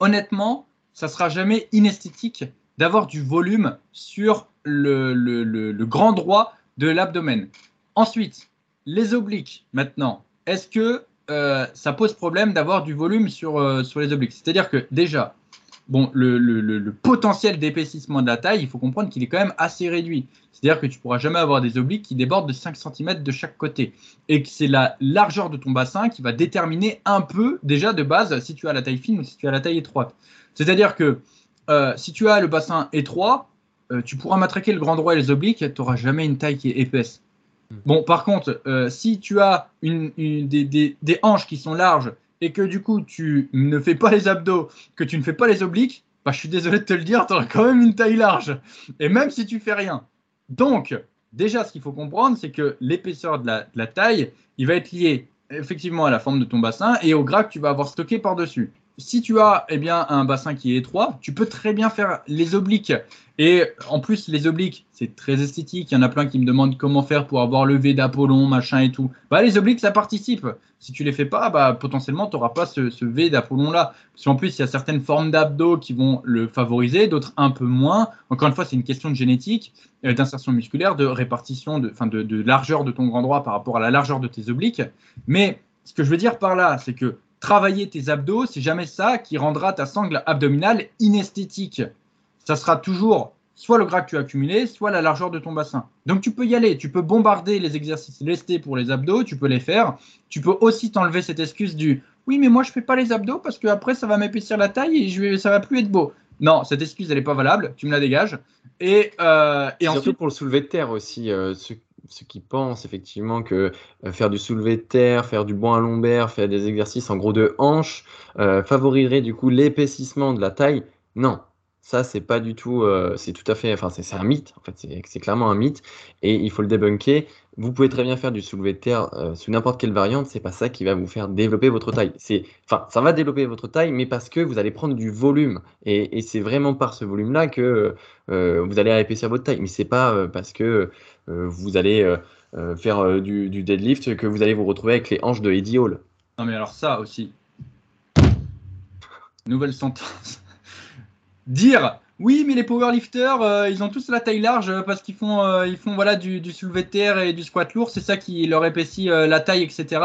Speaker 1: honnêtement, ça sera jamais inesthétique d'avoir du volume sur le, grand droit de l'abdomen. Ensuite, les obliques, maintenant. Est-ce que euh, ça pose problème d'avoir du volume sur, euh, sur les obliques? C'est-à-dire que déjà, bon, le, potentiel d'épaississement de la taille, il faut comprendre qu'il est quand même assez réduit. C'est-à-dire que tu ne pourras jamais avoir des obliques qui débordent de 5 cm de chaque côté. Et que c'est la largeur de ton bassin qui va déterminer un peu, déjà de base, si tu as la taille fine ou si tu as la taille étroite. C'est-à-dire que euh, si tu as le bassin étroit, euh, tu pourras matraquer le grand droit et les obliques, tu n'auras jamais une taille qui est épaisse. Hmm. Bon, par contre, euh, si tu as une, des, hanches qui sont larges et que du coup tu ne fais pas les abdos, que tu ne fais pas les obliques, bah, je suis désolé de te le dire, tu auras quand même une taille large. Et même si tu fais rien. Donc, déjà, ce qu'il faut comprendre, c'est que l'épaisseur de la, de la taille, il va être lié effectivement à la forme de ton bassin et au gras que tu vas avoir stocké par-dessus si tu as eh bien, un bassin qui est étroit, tu peux très bien faire les obliques. Et en plus, les obliques, c'est très esthétique. Il y en a plein qui me demandent comment faire pour avoir le V d'Apollon, machin et tout. Bah, les obliques, ça participe. Si tu les fais pas, bah, potentiellement, tu n'auras pas ce, V d'Apollon-là. Parce qu'en plus, il y a certaines formes d'abdos qui vont le favoriser, d'autres un peu moins. Encore une fois, c'est une question de génétique, euh, d'insertion musculaire, de répartition, de, de, de largeur de ton grand droit par rapport à la largeur de tes obliques. Mais ce que je veux dire par là, c'est que travailler tes abdos, c'est jamais ça qui rendra ta sangle abdominale inesthétique. Ça sera toujours soit le gras que tu as accumulé, soit la largeur de ton bassin. Donc tu peux y aller, tu peux bombarder les exercices lestés pour les abdos, tu peux les faire. Tu peux aussi t'enlever cette excuse du oui, mais moi je fais pas les abdos parce que après ça va m'épaissir la taille et je vais, ça va plus être beau. Non, cette excuse, elle n'est pas valable. Tu me la dégages. Et, euh, et
Speaker 2: Surtout
Speaker 1: ensuite,
Speaker 2: pour le soulevé de terre aussi. euh, ceux, ceux qui pensent effectivement que euh, faire du soulevé de terre, faire du banc à lombaire, faire des exercices en gros de hanche euh, favoriserait du coup l'épaississement de la taille. Non, ça c'est pas du tout. euh, c'est tout à fait. Enfin, c'est un mythe. En fait, c'est clairement un mythe et il faut le débunker. Vous pouvez très bien faire du soulevé de terre euh, sous n'importe quelle variante. C'est pas ça qui va vous faire développer votre taille. C'est, enfin, ça va développer votre taille, mais parce que vous allez prendre du volume et, c'est vraiment par ce volume-là que euh, vous allez épaissir votre taille. Mais c'est pas parce que vous allez faire du, du deadlift que vous allez vous retrouver avec les hanches de Eddie Hall.
Speaker 1: non mais alors ça aussi. Nouvelle sentence. Dire oui, mais les powerlifters, euh, ils ont tous la taille large euh, parce qu'ils font, euh, ils font voilà du, du soulevé de terre et du squat lourd, c'est ça qui leur épaissit euh, la taille, etc.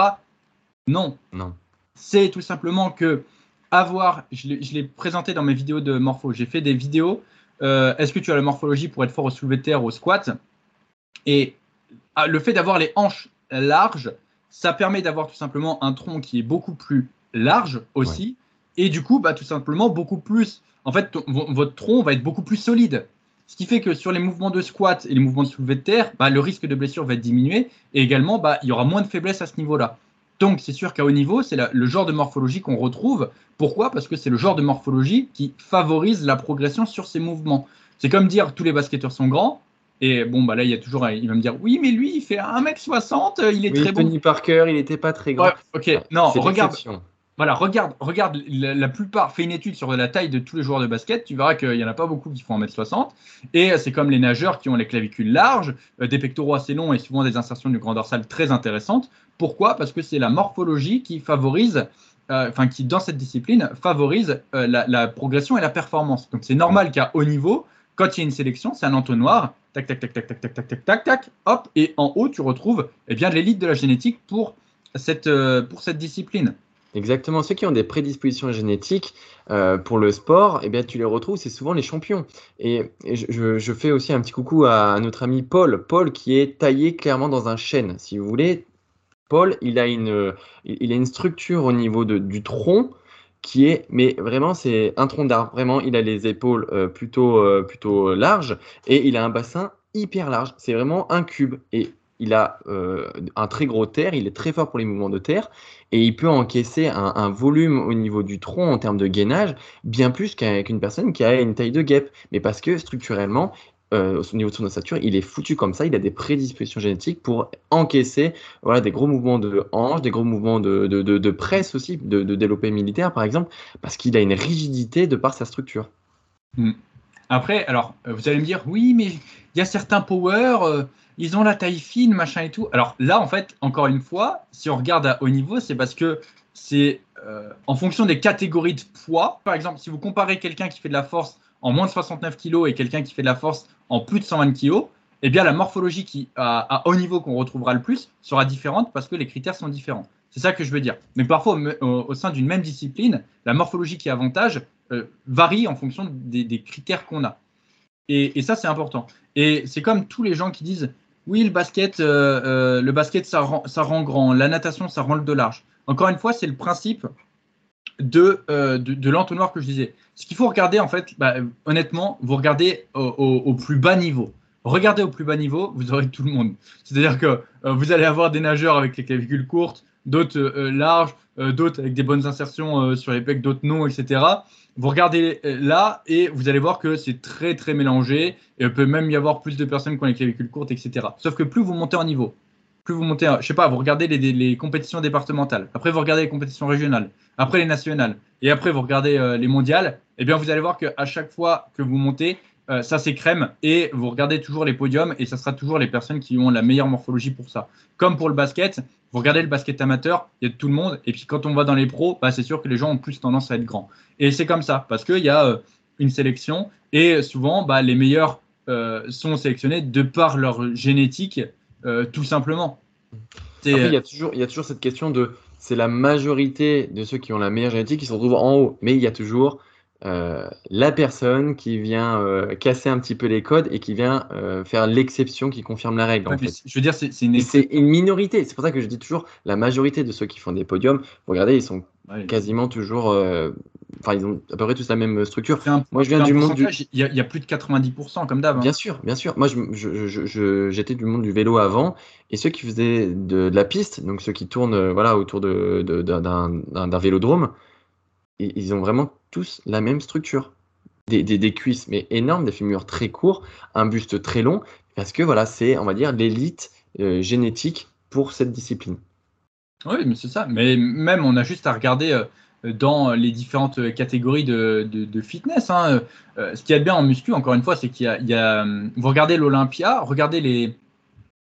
Speaker 1: Non,
Speaker 2: Non.
Speaker 1: c'est tout simplement que avoir, je l'ai présenté dans mes vidéos de morpho, j'ai fait des vidéos, est-ce que tu as la morphologie pour être fort au soulevé de terre, au squat? Et ah, le fait d'avoir les hanches larges, ça permet d'avoir tout simplement un tronc qui est beaucoup plus large aussi, et du coup, bah, tout simplement beaucoup plus, en fait, votre tronc va être beaucoup plus solide. Ce qui fait que sur les mouvements de squat et les mouvements de soulevé de terre, bah, le risque de blessure va être diminué, et également, bah, il y aura moins de faiblesse à ce niveau-là. Donc, c'est sûr qu'à haut niveau, c'est le genre de morphologie qu'on retrouve. Pourquoi? Parce que c'est le genre de morphologie qui favorise la progression sur ces mouvements. C'est comme dire tous les basketteurs sont grands. Et bon, bah là, il y a toujours, il va me dire, oui, mais lui, il fait 1m60, il est
Speaker 2: Oui,
Speaker 1: très bon.
Speaker 2: Tony Parker, il n'était pas très grand.
Speaker 1: Ouais, ok, non, regarde. Voilà, regarde, regarde, la, plupart, fais une étude sur la taille de tous les joueurs de basket, tu verras qu'il n'y en a pas beaucoup qui font 1m60. Et euh, c'est comme les nageurs qui ont les clavicules larges, euh, des pectoraux assez longs et souvent des insertions du grand dorsal très intéressantes. Pourquoi Parce que c'est la morphologie qui favorise, euh, enfin qui dans cette discipline favorise euh, la, progression et la performance. Donc c'est normal qu'à haut niveau, quand il y a une sélection, c'est un entonnoir, tac, tac, tac, tac, tac, tac, tac, tac, tac, hop, et en haut, tu retrouves eh bien l'élite de la génétique euh, pour cette discipline.
Speaker 2: Exactement. Ceux qui ont des prédispositions génétiques euh, pour le sport, eh bien, tu les retrouves, c'est souvent les champions. Et, je, fais aussi un petit coucou à notre ami Paul. Paul qui est taillé clairement dans un chêne. Si vous voulez, Paul, il a une, il a une structure au niveau de- du tronc qui est, mais vraiment, c'est un tronc d'arbre. Vraiment, il a les épaules euh, plutôt, euh, plutôt larges et il a un bassin hyper large. C'est vraiment un cube. Et il a euh, un très gros terre, il est très fort pour les mouvements de terre et il peut encaisser un, volume au niveau du tronc en termes de gainage bien plus qu'un- qu'une personne qui a une taille de guêpe. Mais parce que structurellement, euh, au niveau de son ossature, il est foutu comme ça, il a des prédispositions génétiques pour encaisser voilà, des gros mouvements de hanche, des gros mouvements de, de, de- presse aussi, de, de développé militaire par exemple, parce qu'il a une rigidité de par sa structure.
Speaker 1: Après, alors, euh, vous allez me dire, oui, mais il y a certains power, euh, ils ont la taille fine, machin et tout. Alors là, en fait, encore une fois, si on regarde à haut niveau, c'est parce que c'est euh, en fonction des catégories de poids. Par exemple, si vous comparez quelqu'un qui fait de la force en moins de 69 kg et quelqu'un qui fait de la force en plus de 120 kg, eh bien, la morphologie qui, à, haut niveau qu'on retrouvera le plus sera différente parce que les critères sont différents. C'est ça que je veux dire. Mais parfois, au, sein d'une même discipline, la morphologie qui avantage euh, varie en fonction des, critères qu'on a. Et ça, c'est important. Et c'est comme tous les gens qui disent oui, le basket, euh, euh, le basket ça, rend, ça rend grand, la natation, ça rend le dos large. Encore une fois, c'est le principe de, euh, de, l'entonnoir que je disais. Ce qu'il faut regarder, en fait, bah, honnêtement, vous regardez au, plus bas niveau. Regardez au plus bas niveau, vous aurez tout le monde. C'est-à-dire que vous allez avoir des nageurs avec les clavicules courtes, d'autres larges, d'autres avec des bonnes insertions sur les pecs, d'autres non, etc. Vous regardez euh, là et vous allez voir que c'est très très mélangé et il peut même y avoir plus de personnes qui ont les clavicules courtes, etc. Sauf que plus vous montez en niveau, plus vous montez, je sais pas, vous regardez les, compétitions départementales, après vous regardez les compétitions régionales, après les nationales, et après vous regardez euh, les mondiales, et bien vous allez voir qu'à chaque fois que vous montez, euh, ça s'écrème et vous regardez toujours les podiums et ça sera toujours les personnes qui ont la meilleure morphologie pour ça. Comme pour le basket, vous regardez le basket amateur, il y a de tout le monde, et puis quand on va dans les pros, bah, c'est sûr que les gens ont plus tendance à être grands. Et c'est comme ça, parce qu'il y a euh, une sélection, et souvent, bah, les meilleurs euh, sont sélectionnés de par leur génétique, euh, tout simplement. C'est-
Speaker 2: Après, il y, a toujours, il y a toujours cette question de c'est la majorité de ceux qui ont la meilleure génétique qui se retrouvent en haut, mais il y a toujours euh, la personne qui vient euh, casser un petit peu les codes et qui vient euh, faire l'exception qui confirme la règle.
Speaker 1: Ouais,
Speaker 2: en fait.
Speaker 1: je veux dire, c'est une
Speaker 2: minorité. C'est pour ça que je dis toujours la majorité de ceux qui font des podiums. Regardez, ils sont quasiment toujours. Enfin, ils ont à peu près tous la même structure.
Speaker 1: Un-
Speaker 2: Moi, je viens du monde du.
Speaker 1: Il y, a, il y a plus de 90% comme d'hab. hein.
Speaker 2: Bien sûr, bien sûr. Moi, je- je- je- je- j'étais du monde du vélo avant, et ceux qui faisaient de, de la piste, donc ceux qui tournent voilà, autour de, de- d'un, d'un- d'un vélodrome, ils ont vraiment tous la même structure. Des, des- cuisses, mais énormes, des fémurs très courts, un buste très long, parce que voilà, c'est, on va dire, l'élite euh, génétique pour cette discipline.
Speaker 1: Oui, mais c'est ça. Mais même, on a juste à regarder euh, dans les différentes catégories de, de- fitness. hein. Euh, ce qu'il y a de bien en muscu, encore une fois, c'est qu'il y a, hum, vous regardez l'Olympia, regardez les,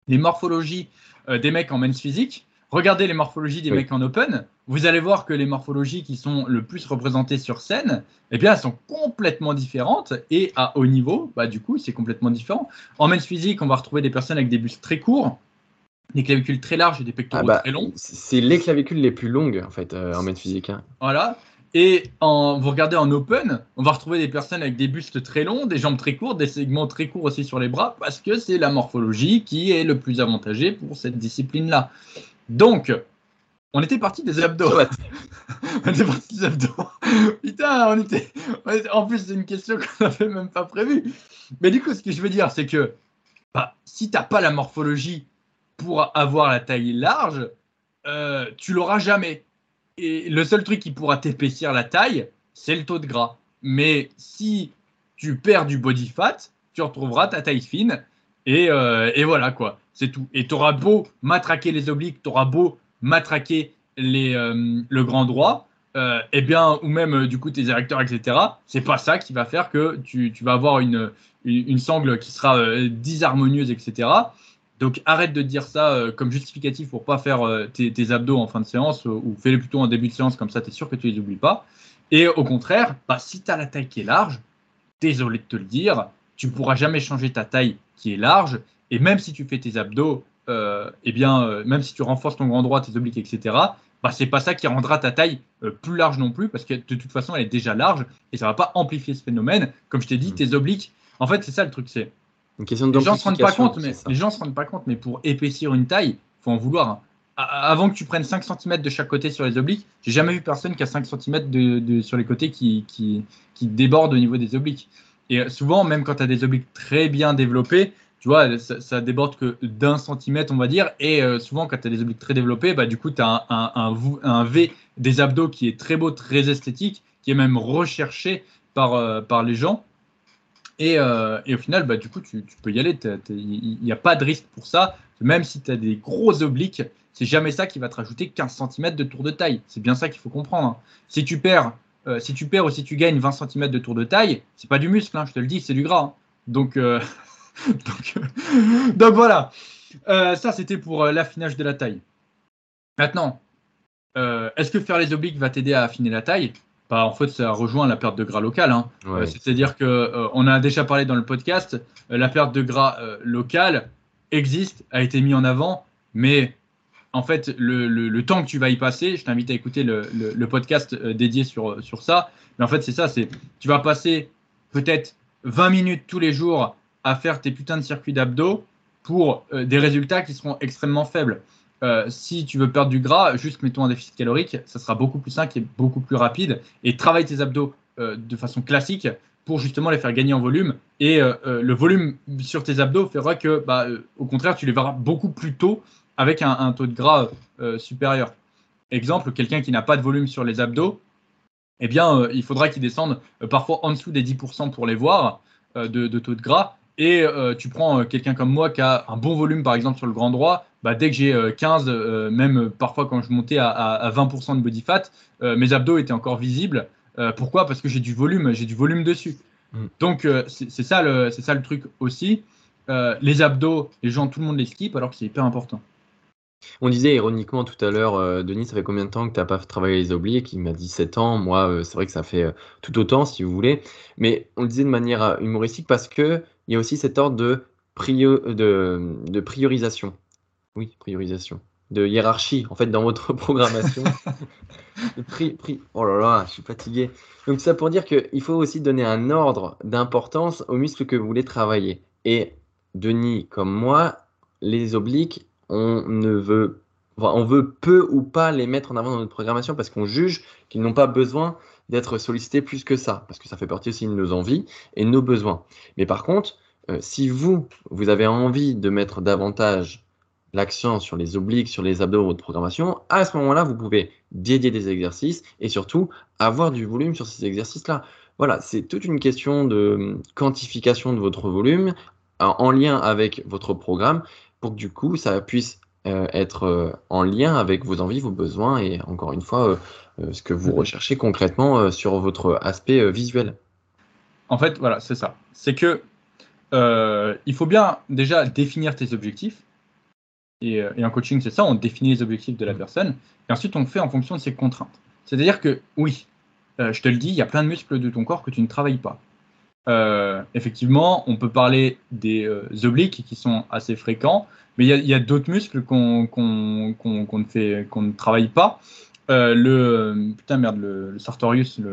Speaker 1: les morphologies des mecs en men's physique, regardez les morphologies des
Speaker 2: Oui.
Speaker 1: mecs en open. Vous allez voir que les morphologies qui sont le plus représentées sur scène, eh bien, elles sont complètement différentes. Et à haut niveau, bah, du coup, c'est complètement différent. En men's physique, on va retrouver des personnes avec des bustes très courts, des clavicules très larges et des pectoraux
Speaker 2: Ah bah,
Speaker 1: très longs.
Speaker 2: c'est les clavicules les plus longues, en fait, euh, en maths physique. hein.
Speaker 1: Voilà. Et en, vous regardez en open, on va retrouver des personnes avec des bustes très longs, des jambes très courtes, des segments très courts aussi sur les bras, parce que c'est la morphologie qui est le plus avantagée pour cette discipline-là. Donc, on était parti des abdos. on était parti des abdos. Putain, on était, En plus, c'est une question qu'on n'avait même pas prévue. Mais du coup, ce que je veux dire, c'est que bah, si t'as pas la morphologie pour avoir la taille large, euh, tu l'auras jamais. Et le seul truc qui pourra t'épaissir la taille, c'est le taux de gras. Mais si tu perds du body fat, tu retrouveras ta taille fine. Et, euh, et voilà quoi, c'est tout. Et tu auras beau matraquer les obliques, tu auras beau matraquer les, euh, le grand droit, euh, eh bien, ou même euh, du coup tes érecteurs, etc. C'est pas ça qui va faire que tu, vas avoir une, sangle qui sera euh, disharmonieuse, etc. Donc arrête de dire ça comme justificatif pour pas faire tes, abdos en fin de séance ou fais-les plutôt en début de séance, comme ça tu es sûr que tu les oublies pas. Et au contraire, bah, si tu as la taille qui est large, désolé de te le dire, tu pourras jamais changer ta taille qui est large. Et même si tu fais tes abdos, euh, eh bien, euh, même si tu renforces ton grand droit, tes obliques, etc., bah, c'est pas ça qui rendra ta taille euh, plus large non plus, parce que de toute façon, elle est déjà large et ça va pas amplifier ce phénomène. Comme je t'ai dit,
Speaker 2: Mm.
Speaker 1: tes obliques, en fait, c'est ça le truc, c'est
Speaker 2: Une question de
Speaker 1: les gens se rendent pas compte, mais les gens se rendent pas compte, mais pour épaissir une taille, faut en vouloir. hein. Avant que tu prennes 5 cm de chaque côté sur les obliques, j'ai jamais vu personne qui a 5 cm de, de- sur les côtés qui, qui, qui déborde au niveau des obliques. Et euh, souvent, même quand tu as des obliques très bien développés, tu vois, ça, déborde que d'un centimètre, on va dire. Et euh, souvent, quand tu as des obliques très développés, bah, du coup, tu as un, V- des abdos qui est très beau, très esthétique, qui est même recherché par, euh, les gens. Et, euh, et au final, bah, du coup, tu, peux y aller. Il n'y a pas de risque pour ça. Même si tu as des gros obliques, c'est jamais ça qui va te rajouter 15 cm de tour de taille. C'est bien ça qu'il faut comprendre. hein. Si tu perds, si tu perds ou si tu gagnes 20 cm de tour de taille, c'est pas du muscle, hein, je te le dis, c'est du gras. hein. Donc, donc, euh, donc voilà. Euh, ça, c'était pour euh, l'affinage de la taille. Maintenant, euh, est-ce que faire les obliques va t'aider à affiner la taille? Bah, En fait, ça rejoint la perte de gras locale. hein.
Speaker 2: Ouais.
Speaker 1: Euh, C'est-à-dire que on a déjà parlé dans le podcast, la perte de gras locale existe, a été mis en avant, mais en fait, le, le- le temps que tu vas y passer, je t'invite à écouter le, le- podcast dédié sur, sur ça. Mais en fait, c'est ça, c'est tu vas passer peut-être 20 minutes tous les jours à faire tes putains de circuits d'abdos pour euh, des résultats qui seront extrêmement faibles. Euh, si tu veux perdre du gras, juste mettons un déficit calorique, ça sera beaucoup plus simple et beaucoup plus rapide. Et travaille tes abdos euh, de façon classique pour justement les faire gagner en volume. Et le volume sur tes abdos fera que, bah, au contraire, tu les verras beaucoup plus tôt avec un, taux de gras supérieur. Exemple, quelqu'un qui n'a pas de volume sur les abdos, eh bien, il faudra qu'il descende parfois en dessous des 10% pour les voir de taux de gras. Et euh, tu prends euh, quelqu'un comme moi qui a un bon volume, par exemple, sur le grand droit, bah, dès que j'ai euh, 15, euh, même parfois quand je montais à, à- à 20% de body fat, mes abdos étaient encore visibles. Pourquoi? Parce que j'ai du volume, j'ai du volume dessus.
Speaker 2: Mm.
Speaker 1: Donc, c'est ça, le- ça le truc aussi. Les abdos, les gens, tout le monde les skip alors que c'est hyper important.
Speaker 2: On disait ironiquement tout à l'heure, euh, Denis, ça fait combien de temps que tu n'as pas travaillé les obliques? Il m'a dit 7 ans. Moi, euh, c'est vrai que ça fait euh, tout autant, si vous voulez. Mais on le disait de manière humoristique parce qu'il y a aussi cet ordre de, prio- de, de priorisation. Oui, priorisation. De hiérarchie, en fait, dans votre programmation. Pri- pri- Oh là là, je suis fatigué. Donc, ça pour dire qu'il faut aussi donner un ordre d'importance aux muscles que vous voulez travailler. Et Denis, comme moi, les obliques, on ne veut on veut peu ou pas les mettre en avant dans notre programmation parce qu'on juge qu'ils n'ont pas besoin d'être sollicités plus que ça, parce que ça fait partie aussi de nos envies et de nos besoins. Mais par contre, euh, si vous, vous avez envie de mettre davantage l'accent sur les obliques, sur les abdos de votre programmation, à ce moment-là, vous pouvez dédier des exercices et surtout avoir du volume sur ces exercices-là. Voilà, c'est toute une question de quantification de votre volume en lien avec votre programme pour que du coup, ça puisse euh, être euh, en lien avec vos envies, vos besoins et encore une fois, ce que vous recherchez concrètement sur votre aspect visuel.
Speaker 1: En fait, voilà, c'est ça. C'est que euh, il faut bien déjà définir tes objectifs. Et, euh, en coaching, c'est ça, on définit les objectifs de la personne. Et ensuite, on fait en fonction de ses contraintes. C'est-à-dire que, oui, euh, je te le dis, il y a plein de muscles de ton corps que tu ne travailles pas. effectivement, on peut parler des obliques qui sont assez fréquents, mais il y a, d'autres muscles qu'on ne travaille pas. Le putain merde, le, le sartorius, le,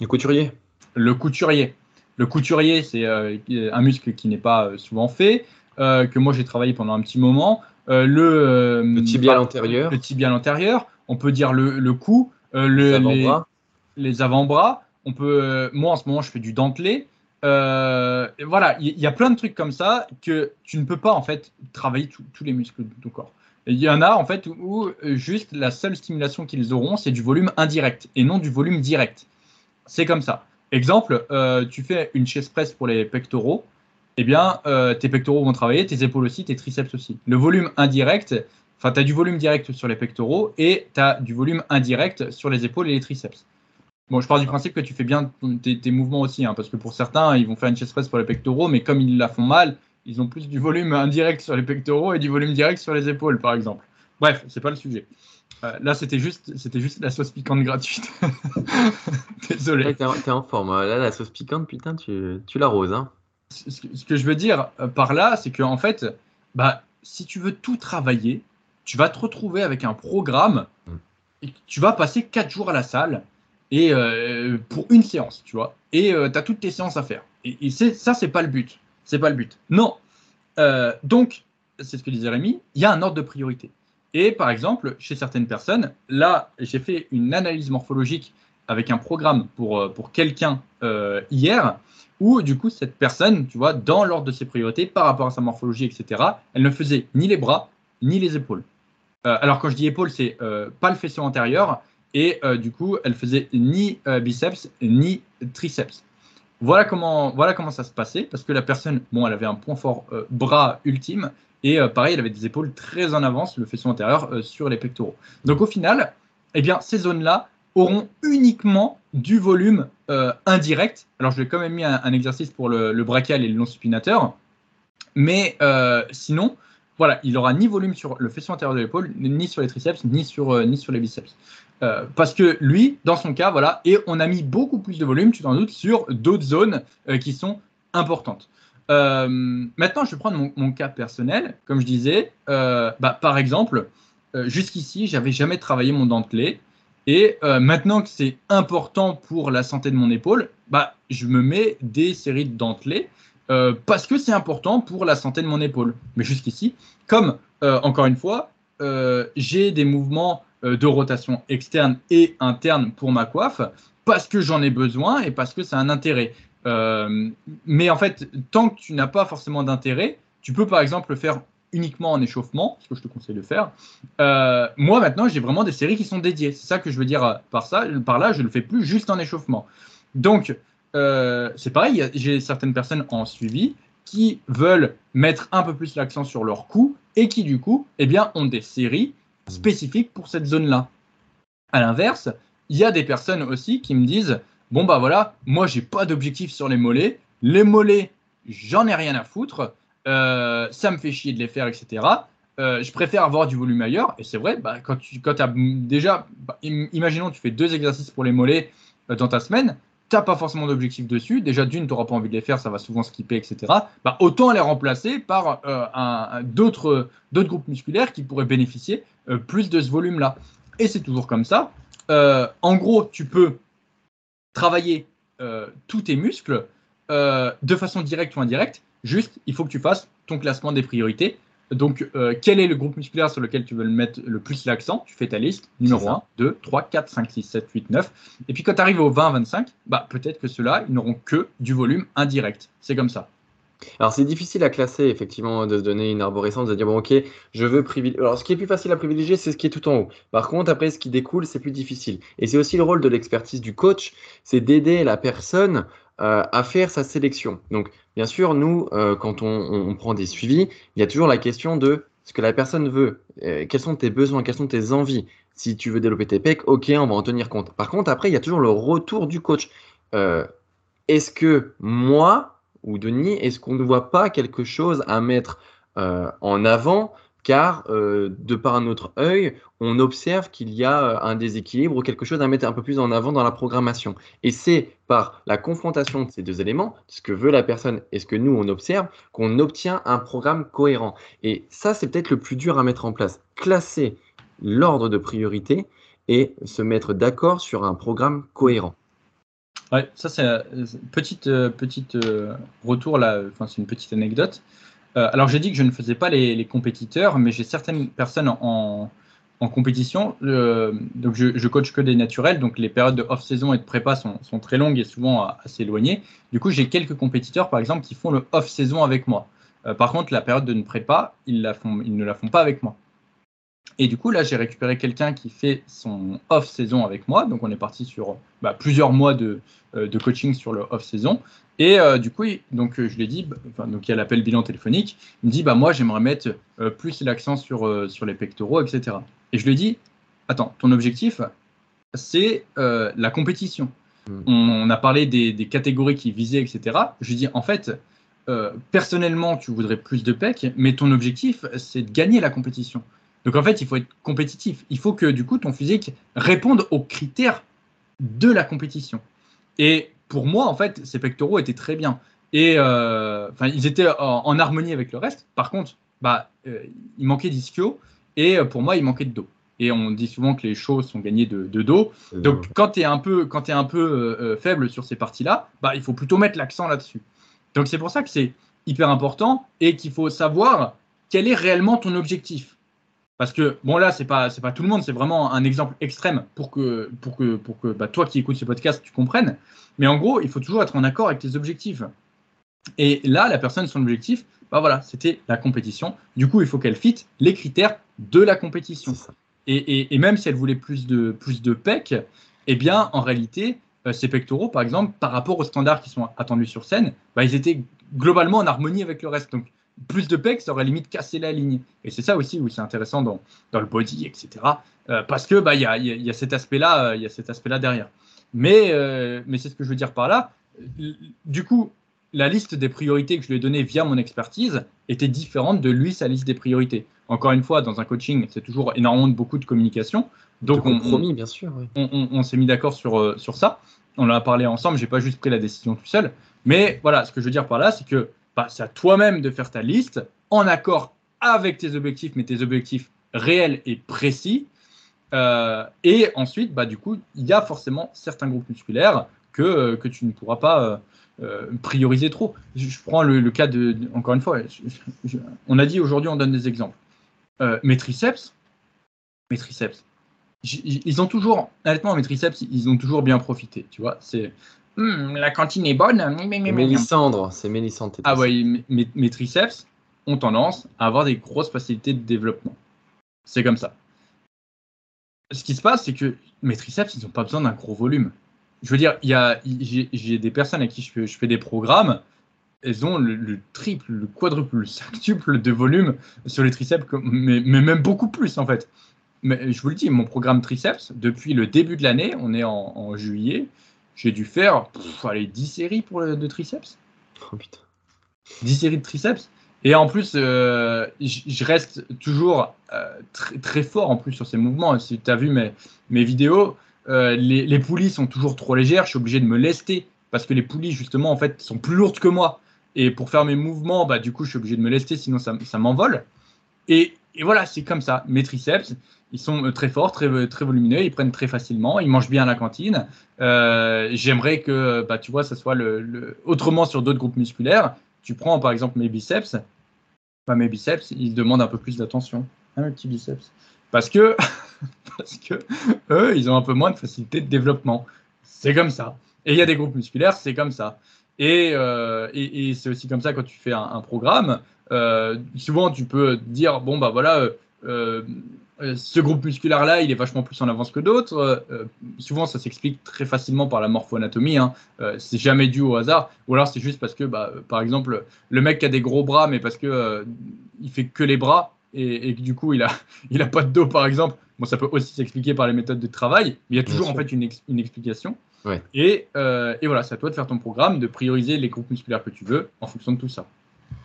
Speaker 2: le couturier.
Speaker 1: Le couturier. Le couturier, c'est euh, un muscle qui n'est pas euh, souvent fait, euh, que moi j'ai travaillé pendant un petit moment.
Speaker 2: le, le tibial antérieur.
Speaker 1: Le tibial antérieur. On peut dire le, le cou, les avant-bras. Les, avant-bras. On peut, moi en ce moment, je fais du dentelé. voilà, il y, a plein de trucs comme ça que tu ne peux pas en fait travailler tous les muscles de ton corps. Il y en a en fait où juste la seule stimulation qu'ils auront, c'est du volume indirect et non du volume direct. C'est comme ça. Exemple, euh, tu fais une chaise presse pour les pectoraux, eh bien, euh, tes pectoraux vont travailler, tes épaules aussi, tes triceps aussi. Le volume indirect, enfin, tu as du volume direct sur les pectoraux et tu as du volume indirect sur les épaules et les triceps. Bon, je pars du principe que tu fais bien tes, mouvements aussi, hein, parce que pour certains, ils vont faire une chaise presse pour les pectoraux, mais comme ils la font mal, ils ont plus du volume indirect sur les pectoraux et du volume direct sur les épaules, par exemple. Bref, c'est pas le sujet. Euh, là, c'était juste, c'était juste la sauce piquante gratuite. Désolé.
Speaker 2: t'es, en, forme. Là, la sauce piquante, putain, tu, tu l'arroses. Hein.
Speaker 1: Ce, que je veux dire euh, par là, c'est que en fait, bah, si tu veux tout travailler, tu vas te retrouver avec un programme mm. et tu vas passer 4 jours à la salle et euh, pour une séance, tu vois. Et tu as toutes tes séances à faire. Et, et ça, c'est pas le but. C'est pas le but. Non. donc, c'est ce que disait Rémi, il y a un ordre de priorité. Et par exemple, chez certaines personnes, là, j'ai fait une analyse morphologique avec un programme pour, euh, pour quelqu'un euh, hier, où du coup, cette personne, tu vois, dans l'ordre de ses priorités, par rapport à sa morphologie, etc., elle ne faisait ni les bras, ni les épaules. Euh, alors quand je dis épaules, c'est pas le faisceau antérieur, et du coup, elle faisait ni biceps, ni triceps. Voilà comment, voilà comment ça se passait, parce que la personne, bon, elle avait un point fort bras ultime, et euh, pareil, il avait des épaules très en avance, le faisceau antérieur, euh, sur les pectoraux. Donc au final, eh bien, ces zones-là auront uniquement du volume euh, indirect. Alors je vais quand même mis un, exercice pour le, brachial et le long supinateur. Mais sinon, voilà, il aura ni volume sur le faisceau antérieur de l'épaule, ni sur les triceps, ni sur, ni sur les biceps. Parce que lui, dans son cas, voilà, et on a mis beaucoup plus de volume, tu t'en doutes, sur d'autres zones qui sont importantes. Euh, maintenant, je vais prendre mon, cas personnel. Comme je disais, euh, bah, par exemple, euh, jusqu'ici, j'avais jamais travaillé mon dentelé. Et maintenant que c'est important pour la santé de mon épaule, bah, je me mets des séries de dentelés parce que c'est important pour la santé de mon épaule. Mais jusqu'ici, comme encore une fois, j'ai des mouvements de rotation externe et interne pour ma coiffe parce que j'en ai besoin et parce que c'est un intérêt. Euh, mais en fait, tant que tu n'as pas forcément d'intérêt, tu peux par exemple le faire uniquement en échauffement, ce que je te conseille de faire. Euh, moi maintenant, j'ai vraiment des séries qui sont dédiées. C'est ça que je veux dire par ça. Par là, je ne le fais plus juste en échauffement. Donc, euh, c'est pareil, j'ai certaines personnes en suivi qui veulent mettre un peu plus l'accent sur leur cou et qui du coup, eh bien, ont des séries spécifiques pour cette zone-là. À l'inverse, il y a des personnes aussi qui me disent bon bah voilà, moi j'ai pas d'objectif sur les mollets. Les mollets, j'en ai rien à foutre. Euh, ça me fait chier de les faire, etc. Euh, je préfère avoir du volume ailleurs. Et c'est vrai, bah, quand tu quand as déjà, bah, imaginons tu fais deux exercices pour les mollets euh, dans ta semaine, tu n'as pas forcément d'objectif dessus. Déjà, d'une, tu n'auras pas envie de les faire, ça va souvent skipper, etc. Bah, autant les remplacer par d'autres groupes musculaires qui pourraient bénéficier plus de ce volume-là. Et c'est toujours comme ça. en gros, tu peux travailler euh, tous tes muscles euh, de façon directe ou indirecte. Juste, il faut que tu fasses ton classement des priorités Donc, euh, quel est le groupe musculaire sur lequel tu veux le mettre le plus l'accent? Tu fais ta liste, numéro 1, 2, 3, 4, 5, 6, 7, 8, 9. Et puis quand tu arrives au 20, 25, bah, peut-être que ceux-là, ils n'auront que du volume indirect. C'est comme ça.
Speaker 2: Alors c'est difficile à classer, effectivement, de se donner une arborescence, de dire, bon ok, je veux privilégier. Alors ce qui est plus facile à privilégier, c'est ce qui est tout en haut. Par contre, après, ce qui découle, c'est plus difficile. Et c'est aussi le rôle de l'expertise du coach, c'est d'aider la personne euh, à faire sa sélection. Donc, bien sûr, nous, euh, quand on, prend des suivis, il y a toujours la question de ce que la personne veut, euh, quels sont tes besoins, quelles sont tes envies? Si tu veux développer tes pecs, ok, on va en tenir compte. Par contre, après, il y a toujours le retour du coach. est-ce que moi ou Denis, est-ce qu'on ne voit pas quelque chose à mettre en avant car euh, de par notre œil, on observe qu'il y a euh, un déséquilibre ou quelque chose à mettre un peu plus en avant dans la programmation. Et c'est par la confrontation de ces deux éléments, ce que veut la personne et ce que nous on observe, qu'on obtient un programme cohérent. Et ça, c'est peut-être le plus dur à mettre en place. Classer l'ordre de priorité et se mettre d'accord sur un programme cohérent.
Speaker 1: Ouais, ça c'est un euh, petite, petite retour là, enfin c'est une petite anecdote. Euh, alors j'ai dit que je ne faisais pas les, compétiteurs, mais j'ai certaines personnes en, compétition. Euh, donc je, coach que des naturels, donc les périodes de off-saison et de prépa sont, très longues et souvent assez éloignées. Du coup, j'ai quelques compétiteurs, par exemple, qui font le off-saison avec moi. Euh, par contre, la période de prépa, la font, ils ne la font pas avec moi. Et du coup, là, j'ai récupéré quelqu'un qui fait son off-saison avec moi. Donc, on est parti sur bah, plusieurs mois de, de, coaching sur le off-saison. Et euh, du coup, donc, euh, je lui ai dit, bah, donc il y a l'appel bilan téléphonique, il me dit, bah, moi j'aimerais mettre euh, plus l'accent sur, sur les pectoraux, etc. Et je lui ai dit, attends, ton objectif, c'est la compétition. Hmm. On, a parlé des, des, catégories qui visaient, etc. Je lui ai dit, en fait, personnellement, tu voudrais plus de PEC, mais ton objectif, c'est de gagner la compétition. Donc en fait, il faut être compétitif. Il faut que du coup, ton physique réponde aux critères de la compétition. Et pour moi, en fait, ces pectoraux étaient très bien. Et euh, enfin, ils étaient en, harmonie avec le reste. Par contre, bah, euh, il manquait d'ischio et euh, pour moi, il manquait de dos. Et on dit souvent que les choses sont gagnées de, dos. Donc, quand tu es un peu, quand es un peu faible sur ces parties-là, bah, il faut plutôt mettre l'accent là-dessus. Donc, c'est pour ça que c'est hyper important et qu'il faut savoir quel est réellement ton objectif. Parce que, bon, là, ce n'est pas, pas tout le monde, c'est vraiment un exemple extrême pour que, pour que, pour que bah, toi qui écoutes ce podcast, tu comprennes. Mais en gros, il faut toujours être en accord avec tes objectifs. Et là, la personne, son objectif, bah voilà, c'était la compétition. Du coup, il faut qu'elle fitte les critères de la compétition. Et, et, même si elle voulait plus de, plus de PEC, eh bien, en réalité, euh, ces pectoraux, par exemple, par rapport aux standards qui sont attendus sur scène, bah, ils étaient globalement en harmonie avec le reste. Donc, plus de pecs, ça aurait limite cassé la ligne. Et c'est ça aussi où c'est intéressant dans, dans, le body, etc. Euh, parce que bah il y a, y a, cet aspect-là, il y a cet aspect-là derrière. Mais euh, mais c'est ce que je veux dire par là. Du coup, la liste des priorités que je lui ai donnée via mon expertise était différente de lui sa liste des priorités. Encore une fois, dans un coaching, c'est toujours énormément de beaucoup de communication. Donc
Speaker 2: on, compromis, bien sûr.
Speaker 1: On, on, on s'est mis d'accord sur euh, sur ça. On en a parlé ensemble. J'ai pas juste pris la décision tout seul. Mais voilà, ce que je veux dire par là, c'est que c'est à toi-même de faire ta liste en accord avec tes objectifs, mais tes objectifs réels et précis. Euh, et ensuite, bah, du coup, il y a forcément certains groupes musculaires que, euh, que tu ne pourras pas euh, prioriser trop. Je, prends le, cas de, encore une fois, on a dit aujourd'hui, on donne des exemples. mes triceps, mes triceps, ils ont toujours, honnêtement, mes triceps, ils ont toujours bien profité, tu vois. C'est Hmm, la cantine est bonne.
Speaker 2: Mélissandre, c'est Mélissandre.
Speaker 1: Ah oui, mes, triceps ont tendance à avoir des grosses facilités de développement. C'est comme ça. Ce qui se passe, c'est que mes triceps, ils n'ont pas besoin d'un gros volume. Je veux dire, j'ai des personnes à qui je fais, des programmes, elles ont le, triple, le quadruple, le sextuple de volume sur les triceps, mais, même beaucoup plus en fait. Mais je vous le dis, mon programme triceps, depuis le début de l'année, on est en juillet, j'ai dû faire allez, 10 séries pour le, de triceps.
Speaker 2: Oh putain.
Speaker 1: 10 séries de triceps. Et en plus, euh, je reste toujours euh, très, très, fort en plus sur ces mouvements. Si tu as vu mes, mes vidéos, euh, les, les, poulies sont toujours trop légères. Je suis obligé de me lester parce que les poulies, justement, en fait, sont plus lourdes que moi. Et pour faire mes mouvements, bah, du coup, je suis obligé de me lester, sinon ça, ça m'envole. Et, et, voilà, c'est comme ça. Mes triceps, ils sont euh, très forts, très, volumineux, ils prennent très facilement, ils mangent bien à la cantine. Euh, j'aimerais que, bah, tu vois, ça soit le, autrement sur d'autres groupes musculaires. Tu prends par exemple mes biceps, bah, mes biceps, ils demandent un peu plus d'attention. Hein, petit biceps. Parce que, parce que eux, ils ont un peu moins de facilité de développement. C'est comme ça. Et il y a des groupes musculaires, c'est comme ça. Et, euh, et, c'est aussi comme ça quand tu fais un, programme. Euh, souvent, tu peux dire bon, bah voilà, euh, ce groupe musculaire-là, il est vachement plus en avance que d'autres. souvent, ça s'explique très facilement par la morphoanatomie. Hein. c'est jamais dû au hasard. Ou alors, c'est juste parce que, bah, par exemple, le mec qui a des gros bras, mais parce que il fait que les bras, et, que du coup il a, il a pas de dos par exemple, bon, ça peut aussi s'expliquer par les méthodes de travail, mais il y a toujours en fait une, une explication. Et, euh, et, voilà, c'est à toi de faire ton programme, de prioriser les groupes musculaires que tu veux en fonction de tout ça.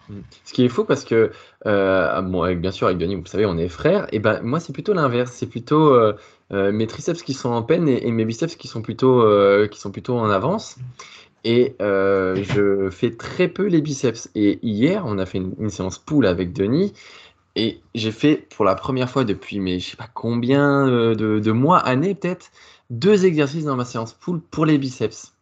Speaker 2: Mm. Ce qui est faux parce que, euh, bien sûr, avec Denis, vous savez, on est frères. Et ben, moi, c'est plutôt l'inverse. C'est plutôt euh, mes triceps qui sont en peine et, mes biceps qui sont plutôt, qui sont plutôt en avance. Et je fais très peu les biceps. Et hier, on a fait une, séance pool avec Denis. Et j'ai fait pour la première fois depuis, mais je sais pas combien euh, de, mois, années peut-être, deux exercices dans ma séance pool pour les biceps.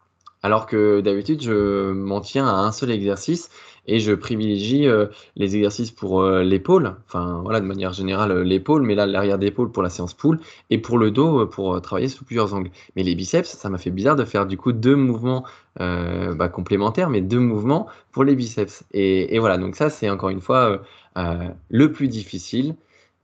Speaker 2: Alors que d'habitude, je m'en tiens à un seul exercice et je privilégie euh, les exercices pour euh, l'épaule, enfin voilà, de manière générale l'épaule, mais là l'arrière d'épaule pour la séance pool et pour le dos pour travailler sous plusieurs angles. Mais les biceps, ça m'a fait bizarre de faire du coup deux mouvements bah, complémentaires, mais deux mouvements pour les biceps. Et, voilà, donc ça c'est encore une fois euh, le plus difficile,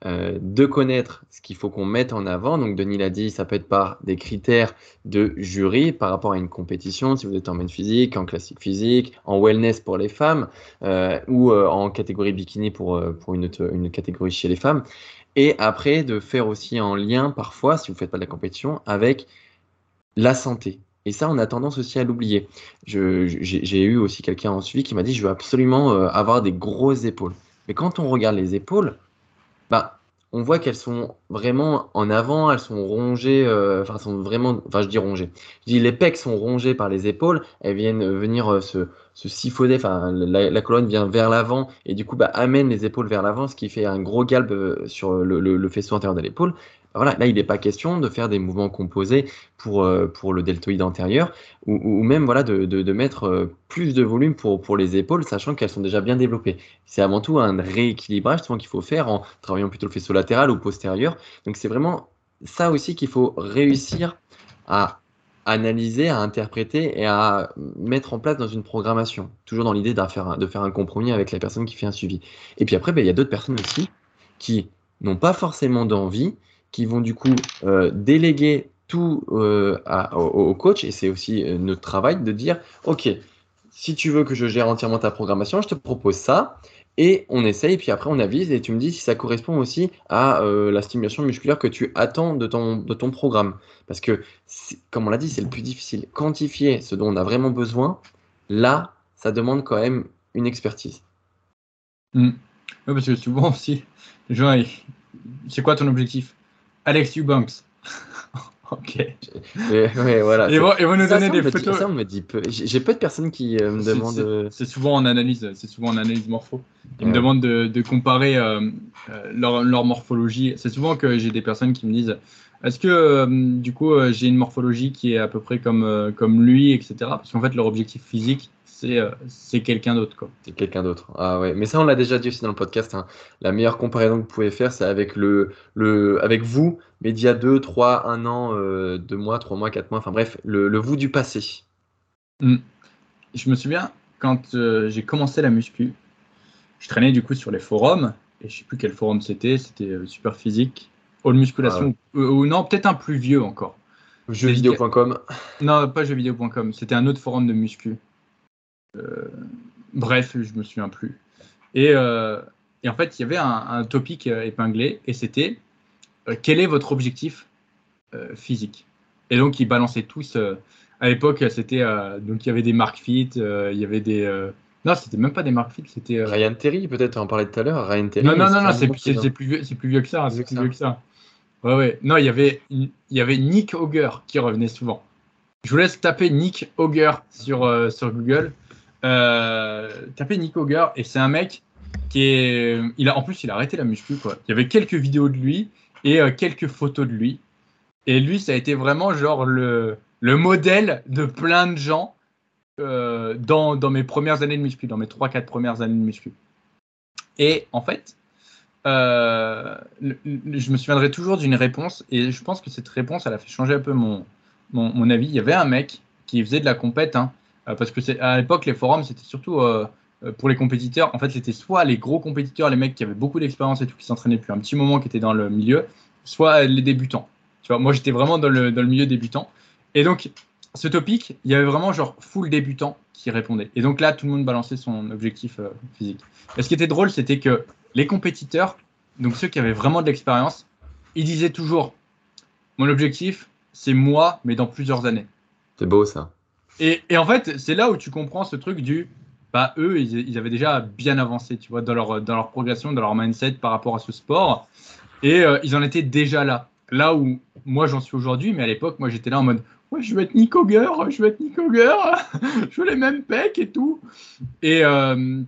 Speaker 2: euh, de connaître ce qu'il faut qu'on mette en avant. Donc, Denis l'a dit, ça peut être par des critères de jury par rapport à une compétition, si vous êtes en main physique, en classique physique, en wellness pour les femmes euh, ou en catégorie bikini pour, une, catégorie chez les femmes. Et après, de faire aussi en lien parfois, si vous ne faites pas de la compétition, avec la santé. Et ça, on a tendance aussi à l'oublier. J'ai eu aussi quelqu'un en suivi qui m'a dit, je veux absolument avoir des grosses épaules. Mais quand on regarde les épaules, bah, on voit qu'elles sont vraiment en avant, elles sont rongées, euh, enfin, sont vraiment, enfin, je dis rongées. Je dis les pecs sont rongés par les épaules, elles viennent venir euh, se, se enfin, la, colonne vient vers l'avant et du coup, bah, amène les épaules vers l'avant, ce qui fait un gros galbe euh, sur le, le faisceau intérieur de l'épaule voilà, là, il n'est pas question de faire des mouvements composés pour, euh, pour le deltoïde antérieur ou, même voilà, de, de, mettre euh, plus de volume pour, pour les épaules, sachant qu'elles sont déjà bien développées. C'est avant tout un rééquilibrage qu'il faut faire en travaillant plutôt le faisceau latéral ou postérieur. Donc, c'est vraiment ça aussi qu'il faut réussir à analyser, à interpréter et à mettre en place dans une programmation. Toujours dans l'idée de faire, de faire un compromis avec la personne qui fait un suivi. Et puis après, ben, il y a d'autres personnes aussi qui n'ont pas forcément d'envie, qui vont du coup euh, déléguer tout euh, au, coach, et c'est aussi euh, notre travail de dire, OK, si tu veux que je gère entièrement ta programmation, je te propose ça, et on essaye, puis après on avise, et tu me dis si ça correspond aussi à la stimulation musculaire que tu attends de ton, de ton programme. Parce que, comme on l'a dit, c'est le plus difficile. Quantifier ce dont on a vraiment besoin, là, ça demande quand même une expertise.
Speaker 1: Mmh. Oui, parce que souvent aussi, c'est quoi ton objectif? Alex Eubanks. ok.
Speaker 2: voilà.
Speaker 1: Et, vous, nous donnez des photos.
Speaker 2: Ça, on me dit peu. J'ai peu de personnes qui euh, me demandent.
Speaker 1: Euh, c'est souvent en analyse, c'est souvent en analyse morpho. Ils me demandent de, comparer euh, leur, leur, morphologie. C'est souvent que j'ai des personnes qui me disent est-ce que du coup j'ai une morphologie qui est à peu près comme, comme lui, etc. Parce qu'en fait leur objectif physique euh, c'est quelqu'un d'autre.
Speaker 2: C'est quelqu'un d'autre. Ah ouais, mais ça on l'a déjà dit aussi dans le podcast. Hein. La meilleure comparaison que vous pouvez faire, c'est avec le, le, avec vous, mais d'il y a 2, 3, 1 an, 2 euh, mois, 3 mois, 4 mois, enfin bref, le, le vous du passé.
Speaker 1: Hmm. Je me souviens quand euh, j'ai commencé la muscu, je traînais du coup sur les forums et je sais plus quel forum c'était, c'était super physique, all musculation ah ou non peut-être un plus vieux encore.
Speaker 2: Jeuxvideo.com
Speaker 1: Non, pas jeuxvideo.com, c'était un autre forum de muscu. Euh, bref, je me souviens plus. Et, euh, et en fait, il y avait un, un topic euh, épinglé et c'était quel est votre objectif physique? Et donc, ils balançaient tous. à l'époque, c'était donc il y avait des marques fit, il y avait des non, c'était même pas des marques fit, c'était
Speaker 2: Ryan Terry peut-être. On parlait tout à l'heure. Ryan Terry.
Speaker 1: Non, non, non, non c'est plus, vieux, c'est plus vieux que ça. C'est plus vieux que ça. Ouais, ouais. Non, il y avait il y avait Nick Auger qui revenait souvent. Je vous laisse taper Nick Auger sur sur Google. Euh, tapez Nick et c'est un mec qui est. Il a, en plus, il a arrêté la muscu. Quoi. Il y avait quelques vidéos de lui et euh, quelques photos de lui. Et lui, ça a été vraiment genre le, le modèle de plein de gens euh, dans, dans, mes premières années de muscu, dans mes 3-4 premières années de muscu. Et en fait, euh, je me souviendrai toujours d'une réponse, et je pense que cette réponse, elle a fait changer un peu mon, mon, avis. Il y avait un mec qui faisait de la compète, hein, parce que à l'époque, les forums, c'était surtout euh, pour les compétiteurs. En fait, c'était soit les gros compétiteurs, les mecs qui avaient beaucoup d'expérience et tout, qui s'entraînaient depuis un petit moment, qui étaient dans le milieu, soit les débutants. Tu vois, moi, j'étais vraiment dans le, dans le milieu débutant. Et donc, ce topic, il y avait vraiment genre full débutant qui répondait. Et donc là, tout le monde balançait son objectif physique. Et ce qui était drôle, c'était que les compétiteurs, donc ceux qui avaient vraiment de l'expérience, ils disaient toujours Mon objectif, c'est moi, mais dans plusieurs années.
Speaker 2: C'est beau ça.
Speaker 1: Et, en fait, c'est là où tu comprends ce truc du bah, eux, ils, avaient déjà bien avancé, tu vois, dans leur, dans leur progression, dans leur mindset par rapport à ce sport. Et euh, ils en étaient déjà là. Là où moi, j'en suis aujourd'hui, mais à l'époque, moi, j'étais là en mode Ouais, je veux être Nick Auger, je veux être Nick Auger, je veux les mêmes pecs et tout. Et, euh,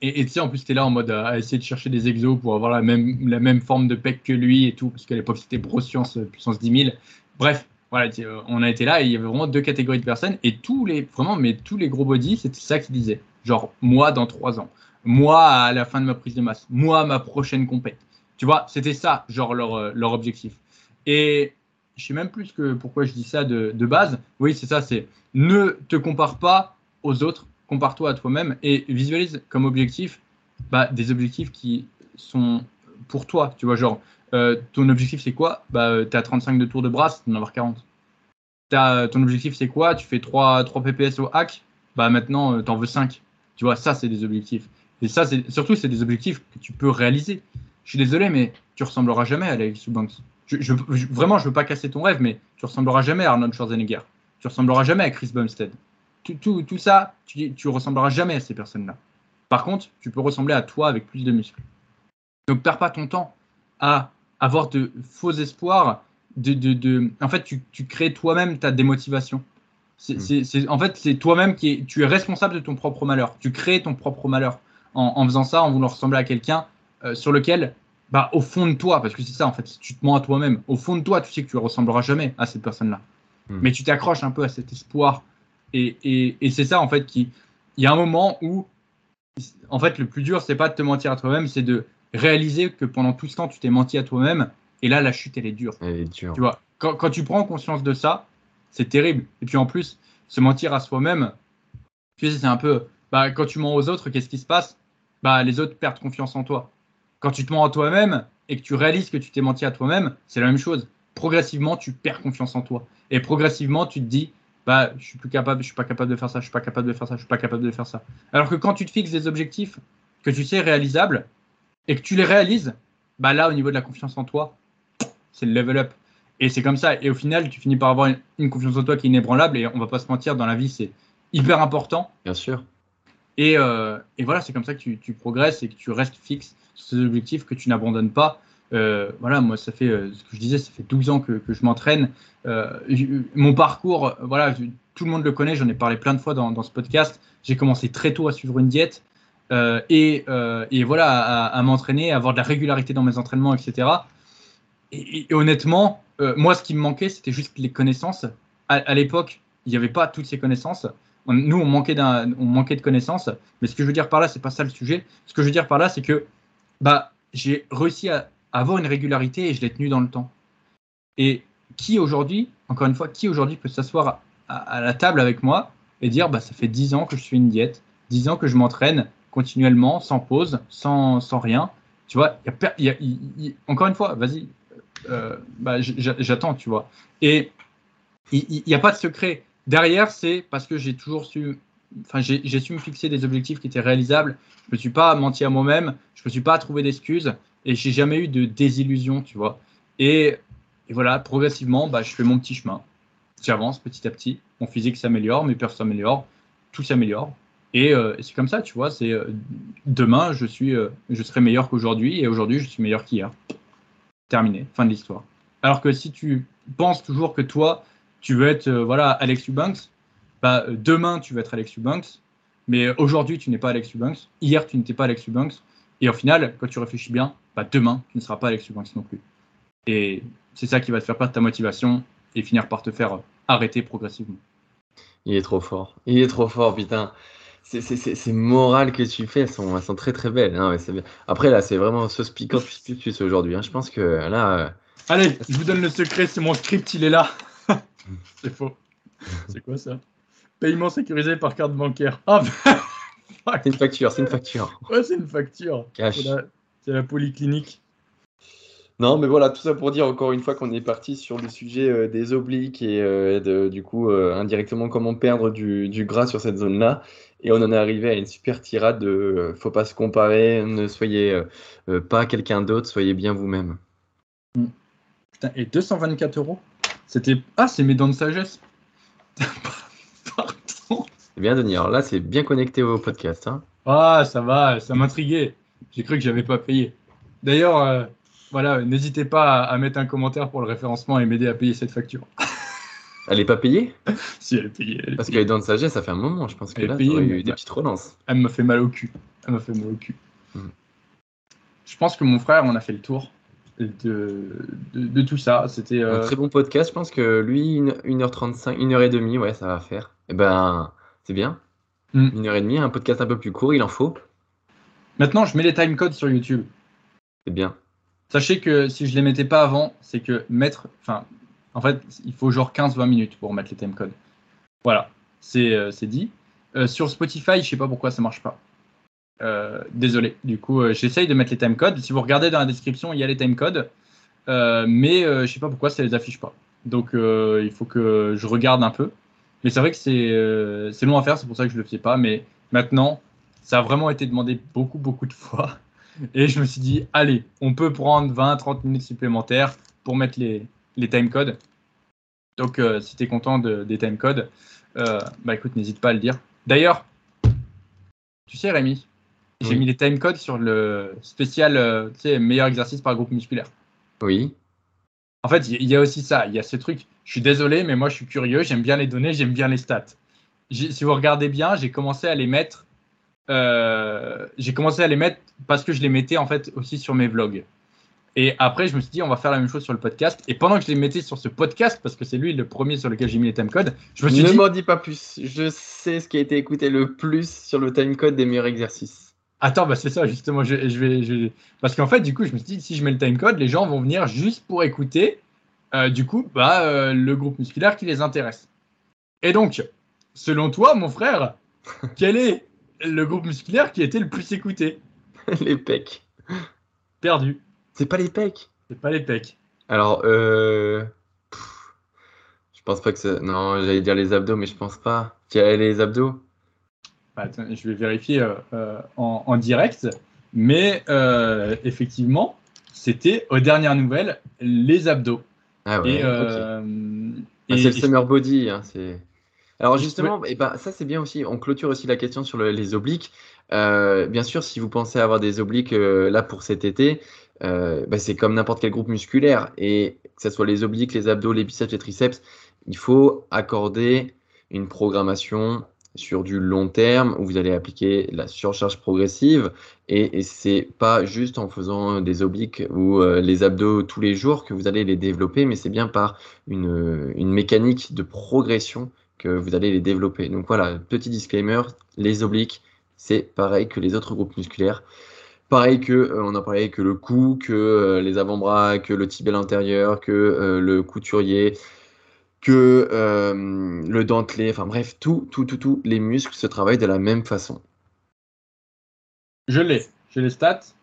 Speaker 1: et tu sais, en plus, tu es là en mode à, essayer de chercher des exos pour avoir la même, la même forme de pec que lui et tout, parce qu'à l'époque, c'était Broscience euh, puissance 10 000. Bref, voilà, on a été là et il y avait vraiment deux catégories de personnes et tous les, vraiment, mais tous les gros body, c'était ça qu'ils disaient. Genre, moi dans trois ans, moi à la fin de ma prise de masse, moi ma prochaine compète. Tu vois, c'était ça, genre leur, euh, leur objectif. Et je sais même plus que pourquoi je dis ça de, de base. Oui, c'est ça, c'est ne te compare pas aux autres, compare-toi à toi-même et visualise comme objectif bah, des objectifs qui sont pour toi. Tu vois, genre, euh, ton objectif c'est quoi? Bah, Tu as 35 de tours de bras, tu en avoir 40. As, ton objectif c'est quoi? Tu fais 3, 3 PPS au hack, bah maintenant euh, tu en veux 5. Tu vois, ça c'est des objectifs. Et ça, c'est surtout, c'est des objectifs que tu peux réaliser. Je suis désolé, mais tu ressembleras jamais à Alex Eubanks. Je, je, vraiment, je veux pas casser ton rêve, mais tu ressembleras jamais à Arnold Schwarzenegger. Tu ressembleras jamais à Chris Bumstead tout, tout, ça, tu, tu ressembleras jamais à ces personnes-là. Par contre, tu peux ressembler à toi avec plus de muscles. Donc, perds pas ton temps à avoir de faux espoirs. De, de, de... En fait, tu, tu crées toi-même ta démotivation. C'est, hmm. en fait, c'est toi-même qui est, tu es responsable de ton propre malheur. Tu crées ton propre malheur en, en faisant ça, en voulant ressembler à quelqu'un euh, sur lequel, bah, au fond de toi, parce que c'est ça, en fait, tu te mens à toi-même. Au fond de toi, tu sais que tu ne ressembleras jamais à cette personne-là. Hmm. Mais tu t'accroches un peu à cet espoir et, c'est ça, en fait, qui. Il y a un moment où, en fait, le plus dur, c'est pas de te mentir à toi-même, c'est de réaliser que pendant tout ce temps, tu t'es menti à toi-même. Et là, la chute, elle est dure.
Speaker 2: Elle est dure.
Speaker 1: Tu vois, quand, quand tu prends conscience de ça, c'est terrible. Et puis en plus, se mentir à soi-même, tu sais, c'est un peu. Bah, quand tu mens aux autres, qu'est-ce qui se passe? Bah, Les autres perdent confiance en toi. Quand tu te mens à toi-même et que tu réalises que tu t'es menti à toi-même, c'est la même chose. Progressivement, tu perds confiance en toi. Et progressivement, tu te dis bah, je suis plus capable, je suis pas capable de faire ça, je suis pas capable de faire ça, je suis pas capable de faire ça. Alors que quand tu te fixes des objectifs que tu sais réalisables et que tu les réalises, bah là, au niveau de la confiance en toi, c'est le level up. Et c'est comme ça. Et au final, tu finis par avoir une, confiance en toi qui est inébranlable. Et on va pas se mentir, dans la vie, c'est hyper important.
Speaker 2: Bien sûr.
Speaker 1: Et, euh, et voilà, c'est comme ça que tu, tu, progresses et que tu restes fixe sur ces objectifs, que tu n'abandonnes pas. Euh, voilà, moi, ça fait euh, ce que je disais, ça fait 12 ans que, je m'entraîne. Mon parcours, voilà, tout le monde le connaît, j'en ai parlé plein de fois dans, ce podcast. J'ai commencé très tôt à suivre une diète et, voilà, à, m'entraîner, à avoir de la régularité dans mes entraînements, etc. Et, honnêtement, moi, ce qui me manquait, c'était juste les connaissances. À, l'époque, il n'y avait pas toutes ces connaissances. nous, on manquait, de connaissances. Mais ce que je veux dire par là, c'est pas ça le sujet. Ce que je veux dire par là, c'est que bah, j'ai réussi à, avoir une régularité et je l'ai tenu dans le temps. Et qui aujourd'hui, encore une fois, qui aujourd'hui peut s'asseoir à, la table avec moi et dire bah, ça fait 10 ans que je suis une diète, 10 ans que je m'entraîne continuellement, sans pause, sans, sans rien. Tu vois, y encore une fois, vas-y, euh, bah, j'attends, tu vois. Et il n'y a pas de secret. Derrière, c'est parce que j'ai toujours su, enfin, j'ai su me fixer des objectifs qui étaient réalisables. Je ne me suis pas menti à moi-même, je ne me suis pas trouvé d'excuses et j'ai jamais eu de désillusion, tu vois. Et, voilà, progressivement, bah, je fais mon petit chemin. J'avance petit à petit. Mon physique s'améliore, mes pertes s'améliorent, tout s'améliore. Euh, et, c'est comme ça, tu vois. C'est euh, demain, je suis, euh, je serai meilleur qu'aujourd'hui, et aujourd'hui, je suis meilleur qu'hier. Terminé, fin de l'histoire. Alors que si tu penses toujours que toi, tu veux être, voilà, Alex Eubanks, bah, demain, tu veux être Alex Eubanks, mais aujourd'hui, tu n'es pas Alex Eubanks. Hier, tu n'étais pas Alex Eubanks. Et au final, quand tu réfléchis bien, bah, demain, tu ne seras pas Alex Eubanks non plus. Et c'est ça qui va te faire perdre ta motivation et finir par te faire arrêter progressivement.
Speaker 2: Il est trop fort. Il est trop fort, putain. Ces, ces, ces- ces morales que tu fais, elles sont, elles sont très très belles. hein. Après, là, c'est vraiment sauce piquante plus aujourd'hui. hein. Je pense que là, euh,
Speaker 1: Allez, je vous donne le secret, c'est mon script, il est là. c'est faux. C'est quoi ça? Paiement sécurisé par carte bancaire. Ah,
Speaker 2: c'est une facture, c'est une facture.
Speaker 1: Ouais, c'est une facture.
Speaker 2: Cash.
Speaker 1: C'est la, c'est la polyclinique.
Speaker 2: Non, mais voilà, tout ça pour dire encore une fois qu'on est parti sur le sujet euh, des obliques et euh, de- du coup, euh, indirectement, comment perdre du, du gras sur cette zone-là. Et on en est arrivé à une super tirade de euh, faut pas se comparer, ne soyez euh, euh, pas quelqu'un d'autre, soyez bien vous-même.
Speaker 1: Putain, et 224 euros? C'était. Ah, c'est mes dents de sagesse. Pardon.
Speaker 2: C'est bien, Denis. Alors là, c'est bien connecté au podcast. Hein.
Speaker 1: Ah, ça va, ça m'intriguait. J'ai cru que j'avais pas payé. D'ailleurs, euh, voilà, n'hésitez pas à, à mettre un commentaire pour le référencement et m'aider à payer cette facture.
Speaker 2: Elle est pas payée
Speaker 1: si elle est payée. elle est
Speaker 2: Parce que
Speaker 1: payée.
Speaker 2: les dents de sagesse, ça fait un moment. Je pense que
Speaker 1: Elle est
Speaker 2: là,
Speaker 1: payée,
Speaker 2: tu aurais
Speaker 1: mais-
Speaker 2: eu des petites relances.
Speaker 1: Elle m'a fait mal au cul. Elle m'a fait mal au cul.
Speaker 2: Hmm.
Speaker 1: Je pense que mon frère, on a fait le tour de, de, de tout ça. C'était.
Speaker 2: Un
Speaker 1: euh,
Speaker 2: très bon podcast. Je pense que lui, 1h35, 1h30, ouais, ça va faire. Et ben, c'est bien.
Speaker 1: Mm.
Speaker 2: 1h30, un podcast un peu plus court, il en faut.
Speaker 1: Maintenant, je mets les timecodes sur YouTube.
Speaker 2: C'est bien.
Speaker 1: Sachez que si je les mettais pas avant, c'est que mettre. Enfin, en fait, il faut genre 15-20 minutes pour mettre les timecodes. Voilà, c'est euh, dit. Euh, sur Spotify, je sais pas pourquoi ça marche pas. Euh, désolé. Du coup, j'essaye de mettre les timecodes. Si vous regardez dans la description, il y a les timecodes. Mais je sais pas pourquoi ça les affiche pas. Donc, il faut que je regarde un peu. Mais c'est vrai que c'est long à faire, c'est pour ça que je le fais pas. Mais maintenant, ça a vraiment été demandé beaucoup, beaucoup de fois. Et je me suis dit, allez, on peut prendre 20-30 minutes supplémentaires pour mettre les, les timecodes. Donc, euh, si tu es content de- des timecodes, euh, bah écoute, n'hésite pas à le dire. D'ailleurs, tu sais, Rémi, j'ai
Speaker 2: Oui.
Speaker 1: mis les timecodes sur le spécial, euh, tu sais, meilleur exercice par groupe musculaire.
Speaker 2: Oui.
Speaker 1: En fait, il y- y a aussi ça, il y a ce truc. Je suis désolé, mais moi, je suis curieux, j'aime bien les données, j'aime bien les stats. Si vous regardez bien, j'ai commencé à les mettre. euh, j'ai commencé à les mettre parce que je les mettais en fait aussi sur mes vlogs. Et après, je me suis dit, on va faire la même chose sur le podcast. Et pendant que je les mettais sur ce podcast, parce que c'est lui le premier sur lequel j'ai mis les timecodes, je me suis
Speaker 2: Ne
Speaker 1: dit,
Speaker 2: m'en dis pas plus. Je sais ce qui a été écouté le plus sur le timecode des meilleurs exercices.
Speaker 1: attends, bah c'est ça justement, je, je vais, je- parce qu'en fait, du coup, je me suis dit, si je mets le timecode, les gens vont venir juste pour écouter, euh, du coup, bah, euh, le groupe musculaire qui les intéresse. Et donc, selon toi, mon frère, quel est le groupe musculaire qui a été le plus écouté?
Speaker 2: Les pecs.
Speaker 1: Perdu.
Speaker 2: C'est pas les pecs.
Speaker 1: C'est pas les pecs.
Speaker 2: Alors, euh... pff, je pense pas que ça. Non, j'allais dire les abdos, mais je pense pas. Tu as les abdos?
Speaker 1: Bah, attends, je vais vérifier euh, euh, en, en direct. Mais euh, effectivement, c'était aux dernières nouvelles les abdos.
Speaker 2: Ah ouais.
Speaker 1: et,
Speaker 2: ok.
Speaker 1: euh,
Speaker 2: Ah, c'est le summer body. hein, c'est... Alors justement, eh ben, ça c'est bien aussi. On clôture aussi la question sur le- les obliques. Euh, bien sûr, si vous pensez avoir des obliques euh, là pour cet été, euh, bah, c'est comme n'importe quel groupe musculaire. Et que ce soit les obliques, les abdos, les biceps, les triceps, il faut accorder une programmation sur du long terme où vous allez appliquer la surcharge progressive. Et, et c'est pas juste en faisant des obliques ou euh, les abdos tous les jours que vous allez les développer, mais c'est bien par une, une mécanique de progression que vous allez les développer. Donc voilà, petit disclaimer, les obliques, c'est pareil que les autres groupes musculaires. Pareil que, euh, on a parlé que le cou, que euh, les avant-bras, que le tibia antérieur, que euh, le couturier, que le dentelé, enfin bref, tout, tout, tout, tout, les muscles se travaillent de la même façon.
Speaker 1: Je l'ai. J'ai les stats.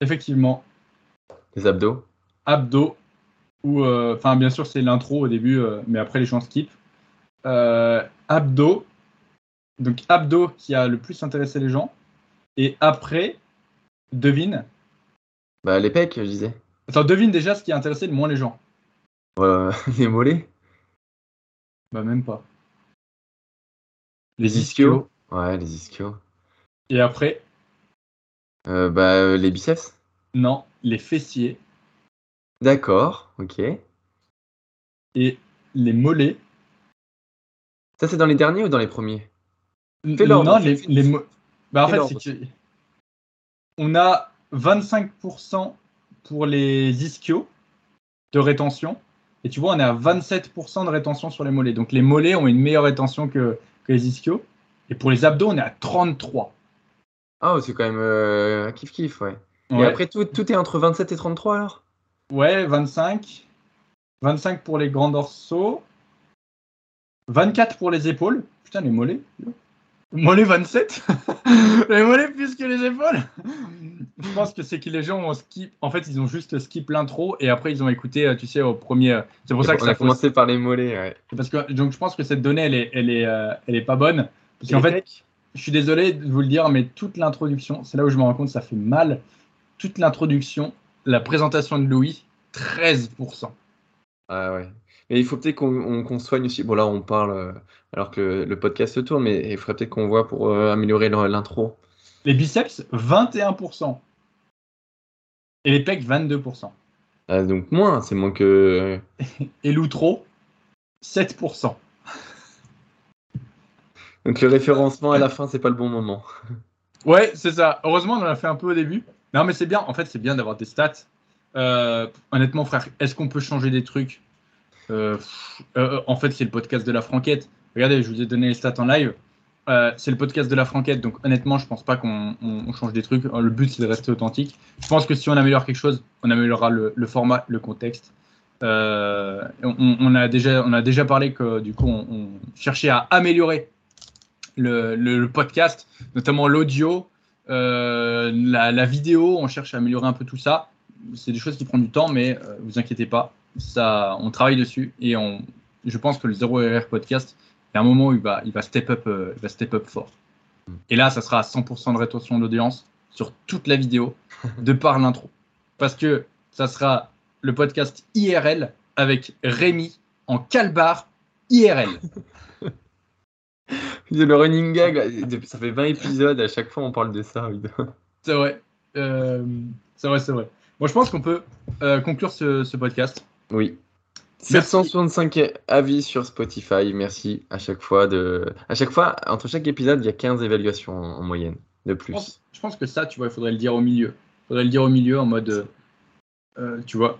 Speaker 1: Effectivement,
Speaker 2: Les abdos,
Speaker 1: abdos, ou enfin bien sûr c'est l'intro au début, mais après les gens skip. Abdos, donc abdos qui a le plus intéressé les gens, et après, devine.
Speaker 2: bah, les pecs, je disais.
Speaker 1: Attends, devine déjà ce qui a intéressé le moins les gens.
Speaker 2: Euh, les mollets,
Speaker 1: Bah même pas.
Speaker 2: les ischios. Ouais, les ischios.
Speaker 1: Et après,
Speaker 2: Euh, bah, euh, les biceps.
Speaker 1: non, les fessiers
Speaker 2: D'accord, ok.
Speaker 1: et les mollets.
Speaker 2: Ça, c'est dans les derniers ou dans les premiers? Fais l'ordre,
Speaker 1: Non, les, les mo- Bah en fait,
Speaker 2: l'ordre.
Speaker 1: c'est que on a 25% pour les ischios de rétention. Et tu vois, on est à 27% de rétention sur les mollets. Donc les mollets ont une meilleure rétention que, que les ischios. Et pour les abdos, on est à 33.
Speaker 2: Ah, c'est quand même euh, kiff kiff, ouais. Et
Speaker 1: Ouais.
Speaker 2: après, tout, tout est entre 27 et 33 alors?
Speaker 1: Ouais, 25. 25 pour les grands dorsaux. 24 pour les épaules. Putain, les mollets. Mollets 27. les mollets plus que les épaules. Je pense que c'est que les gens ont skip. En fait, ils ont juste skip l'intro et après ils ont écouté, euh, tu sais, au premier. euh, C'est pour ça que
Speaker 2: On
Speaker 1: ça
Speaker 2: a
Speaker 1: fausse.
Speaker 2: commencé par les mollets, ouais.
Speaker 1: Parce que donc je pense que cette donnée, elle est, elle est, euh, elle est pas bonne. Parce qu'en fait, je suis désolé de vous le dire, mais toute l'introduction, c'est là où je me rends compte, ça fait mal. Toute l'introduction, la présentation de Louis, 13%.
Speaker 2: Ah ouais. Mais il faut peut-être qu'on on- qu'on soigne aussi. Bon, là, on parle euh, alors que le, le podcast se tourne, mais il faudrait peut-être qu'on voit pour euh, améliorer l'intro.
Speaker 1: Les biceps, 21%. Et les pecs, 22%.
Speaker 2: Ah, donc moins, c'est moins que.
Speaker 1: Et l'outro, 7%.
Speaker 2: Donc le référencement à la fin, c'est pas le bon moment.
Speaker 1: Ouais, c'est ça. Heureusement, on en a fait un peu au début. Non, mais c'est bien. En fait, c'est bien d'avoir des stats. Euh, honnêtement, frère, est-ce qu'on peut changer des trucs? Euh, euh, En fait, c'est le podcast de la franquette. Regardez, je vous ai donné les stats en live. Euh, c'est le podcast de la franquette. Donc, honnêtement, je pense pas qu'on on- on change des trucs. Le but, c'est de rester authentique. Je pense que si on améliore quelque chose, on améliorera le, format, le contexte. On, a déjà, on a déjà parlé que du coup, on, cherchait à améliorer le, podcast, notamment l'audio, la, la vidéo. On cherche à améliorer un peu tout ça. C'est des choses qui prennent du temps, mais euh, vous inquiétez pas, ça, on travaille dessus et on, je pense que le 0RR podcast, il y a un moment où il va, il va step up, euh, il va step up fort. Et là, ça sera à 100% de rétention d'audience sur toute la vidéo, de par l'intro. Parce que ça sera le podcast IRL avec Rémi en calbar IRL.
Speaker 2: Le running gag, ça fait 20 épisodes, à chaque fois on parle de ça. oui.
Speaker 1: C'est vrai. Euh, c'est vrai, c'est vrai. Moi, je pense qu'on peut euh, conclure ce, ce podcast.
Speaker 2: Oui.
Speaker 1: Merci.
Speaker 2: 765 avis sur Spotify, merci à chaque fois de. À chaque fois, entre chaque épisode, il y a 15 évaluations en, en moyenne, de
Speaker 1: Je
Speaker 2: plus.
Speaker 1: pense, je pense que ça, tu vois, il faudrait le dire au milieu. Il faudrait le dire au milieu en mode, euh, euh, tu vois.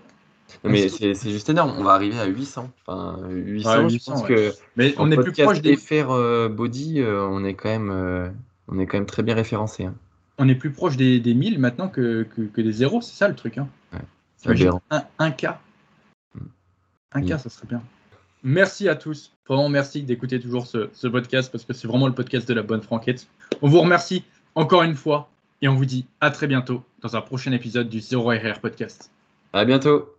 Speaker 2: Non, mais c'est juste énorme, on va arriver à 800. Enfin, 800,
Speaker 1: Ouais,
Speaker 2: je
Speaker 1: 800,
Speaker 2: pense
Speaker 1: ouais.
Speaker 2: que.
Speaker 1: Mais on est plus proche des,
Speaker 2: faire euh, body, on est quand même, on est quand même très bien référencé. Hein.
Speaker 1: On est plus proche des, des 1000 maintenant que, que, que des zéros. C'est ça le truc. Hein. Un, un cas. Un cas, ça serait bien. Merci à tous. Vraiment, merci d'écouter toujours ce, ce podcast parce que c'est vraiment le podcast de la bonne franquette. On vous remercie encore une fois et on vous dit à très bientôt dans un prochain épisode du 0RR Podcast.
Speaker 2: À bientôt.